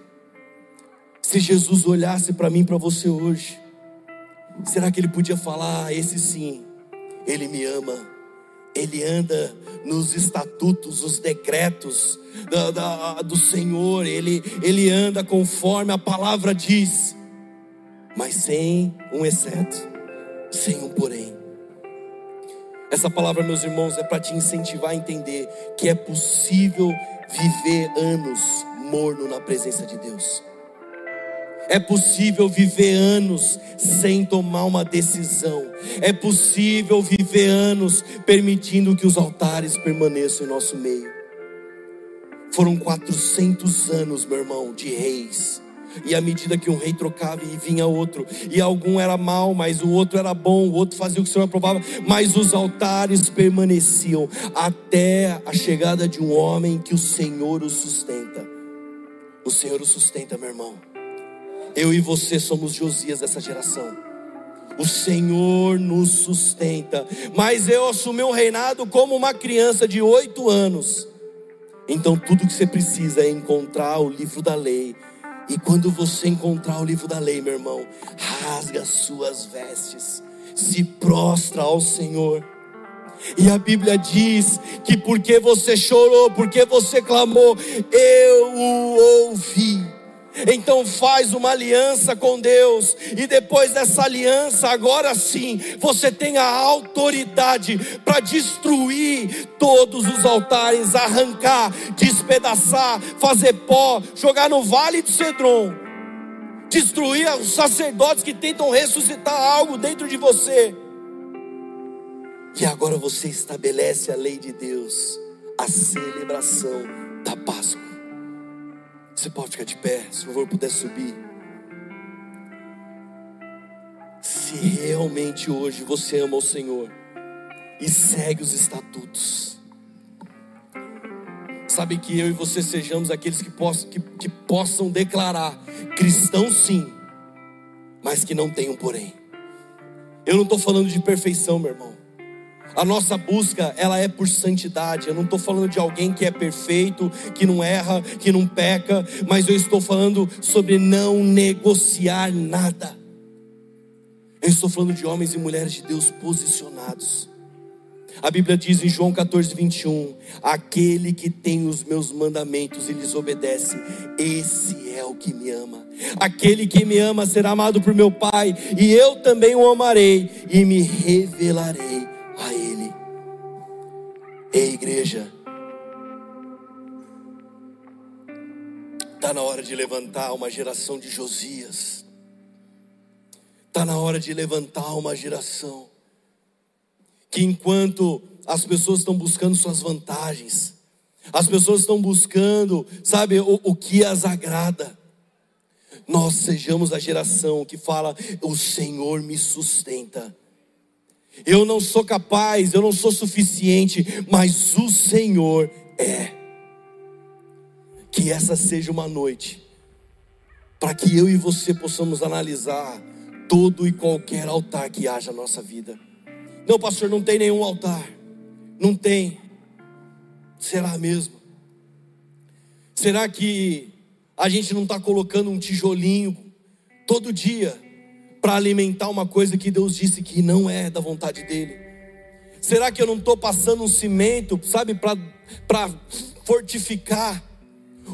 Se Jesus olhasse para mim, para você hoje, será que ele podia falar: ah, esse sim, ele me ama, ele anda nos estatutos, os decretos do, do, do Senhor, ele, ele anda conforme a palavra diz mas sem um exceto, sem um porém. Essa palavra, meus irmãos, é para te incentivar a entender que é possível viver anos morno na presença de Deus. É possível viver anos sem tomar uma decisão. É possível viver anos permitindo que os altares permaneçam em nosso meio. Foram 400 anos, meu irmão, de reis e à medida que um rei trocava e vinha outro, e algum era mau, mas o outro era bom, o outro fazia o que o Senhor aprovava, mas os altares permaneciam até a chegada de um homem que o Senhor o sustenta. O Senhor o sustenta, meu irmão. Eu e você somos Josias dessa geração. O Senhor nos sustenta. Mas eu assumi o reinado como uma criança de oito anos. Então tudo que você precisa é encontrar o livro da lei e quando você encontrar o livro da lei, meu irmão, rasga suas vestes, se prostra ao Senhor. E a Bíblia diz que porque você chorou, porque você clamou, eu o ouvi. Então faz uma aliança com Deus, e depois dessa aliança, agora sim, você tem a autoridade para destruir todos os altares, arrancar, despedaçar, fazer pó, jogar no vale do Cedron, destruir os sacerdotes que tentam ressuscitar algo dentro de você. E agora você estabelece a lei de Deus, a celebração da Páscoa. Você pode ficar de pé, se o favor puder subir. Se realmente hoje você ama o Senhor e segue os estatutos, sabe que eu e você sejamos aqueles que possam, que, que possam declarar cristãos sim, mas que não tenham porém. Eu não estou falando de perfeição, meu irmão. A nossa busca, ela é por santidade. Eu não estou falando de alguém que é perfeito, que não erra, que não peca, mas eu estou falando sobre não negociar nada. Eu estou falando de homens e mulheres de Deus posicionados. A Bíblia diz em João 14, 21: Aquele que tem os meus mandamentos e lhes obedece, esse é o que me ama. Aquele que me ama será amado por meu Pai, e eu também o amarei e me revelarei. Ei, igreja, está na hora de levantar uma geração de Josias, está na hora de levantar uma geração que enquanto as pessoas estão buscando suas vantagens, as pessoas estão buscando, sabe, o, o que as agrada, nós sejamos a geração que fala: O Senhor me sustenta. Eu não sou capaz, eu não sou suficiente, mas o Senhor é. Que essa seja uma noite, para que eu e você possamos analisar todo e qualquer altar que haja na nossa vida. Não, pastor, não tem nenhum altar. Não tem. Será mesmo? Será que a gente não está colocando um tijolinho todo dia para alimentar uma coisa que Deus disse que não é da vontade dele? Será que eu não estou passando um cimento, sabe, para fortificar?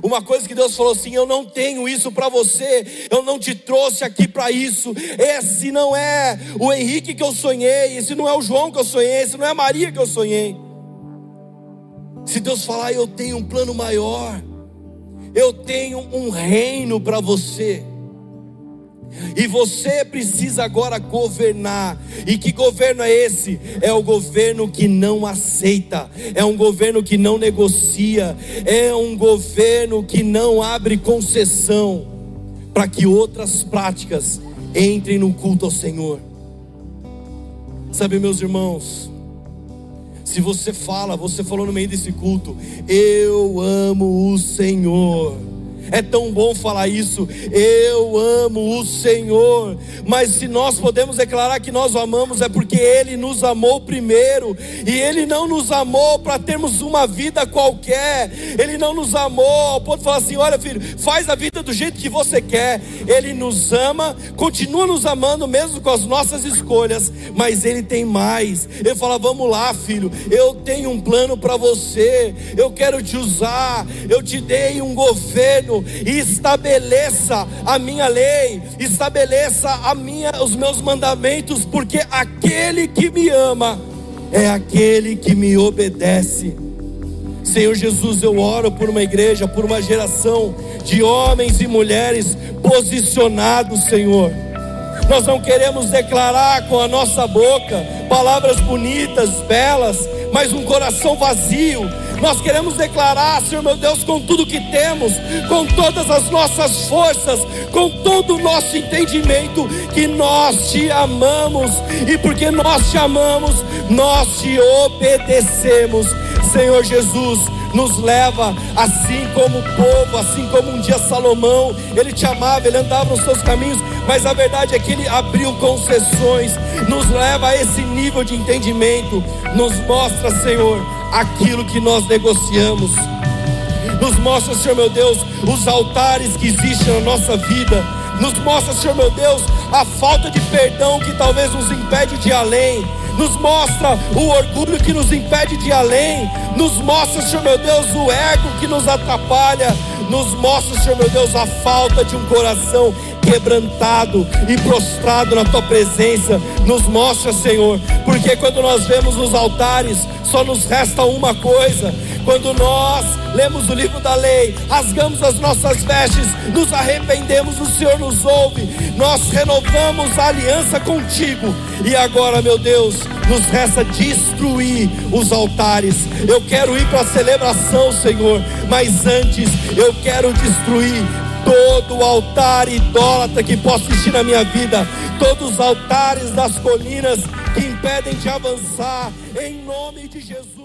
Uma coisa que Deus falou assim: Eu não tenho isso para você, eu não te trouxe aqui para isso. Esse não é o Henrique que eu sonhei, esse não é o João que eu sonhei, esse não é a Maria que eu sonhei. Se Deus falar, eu tenho um plano maior, eu tenho um reino para você. E você precisa agora governar. E que governo é esse? É o governo que não aceita, é um governo que não negocia, é um governo que não abre concessão para que outras práticas entrem no culto ao Senhor. Sabe, meus irmãos, se você fala, você falou no meio desse culto, eu amo o Senhor. É tão bom falar isso. Eu amo o Senhor. Mas se nós podemos declarar que nós o amamos, é porque Ele nos amou primeiro. E Ele não nos amou para termos uma vida qualquer. Ele não nos amou ao ponto de falar assim: olha, filho, faz a vida do jeito que você quer. Ele nos ama, continua nos amando, mesmo com as nossas escolhas. Mas Ele tem mais. Ele fala: vamos lá, filho, eu tenho um plano para você. Eu quero te usar. Eu te dei um governo e estabeleça a minha lei, estabeleça a minha, os meus mandamentos, porque aquele que me ama é aquele que me obedece. Senhor Jesus, eu oro por uma igreja, por uma geração de homens e mulheres posicionados, Senhor. Nós não queremos declarar com a nossa boca palavras bonitas, belas, mas um coração vazio, nós queremos declarar, Senhor meu Deus, com tudo que temos, com todas as nossas forças, com todo o nosso entendimento, que nós te amamos, e porque nós te amamos, nós te obedecemos, Senhor Jesus nos leva, assim como o povo, assim como um dia Salomão, ele te amava, ele andava nos seus caminhos, mas a verdade é que ele abriu concessões, nos leva a esse nível de entendimento, nos mostra, Senhor, aquilo que nós negociamos. Nos mostra, Senhor meu Deus, os altares que existem na nossa vida. Nos mostra, Senhor meu Deus, a falta de perdão que talvez nos impede de ir além. Nos mostra o orgulho que nos impede de ir além, nos mostra, Senhor meu Deus, o ego que nos atrapalha, nos mostra, Senhor meu Deus, a falta de um coração quebrantado e prostrado na tua presença. Nos mostra, Senhor, porque quando nós vemos os altares, só nos resta uma coisa: quando nós lemos o livro da lei, rasgamos as nossas vestes, nos arrependemos, o Senhor nos ouve, nós renovamos a aliança contigo. E agora, meu Deus, nos resta destruir os altares. Eu quero ir para a celebração, Senhor, mas antes eu quero destruir todo altar idólatra que possa existir na minha vida, todos os altares das colinas que impedem de avançar, em nome de Jesus.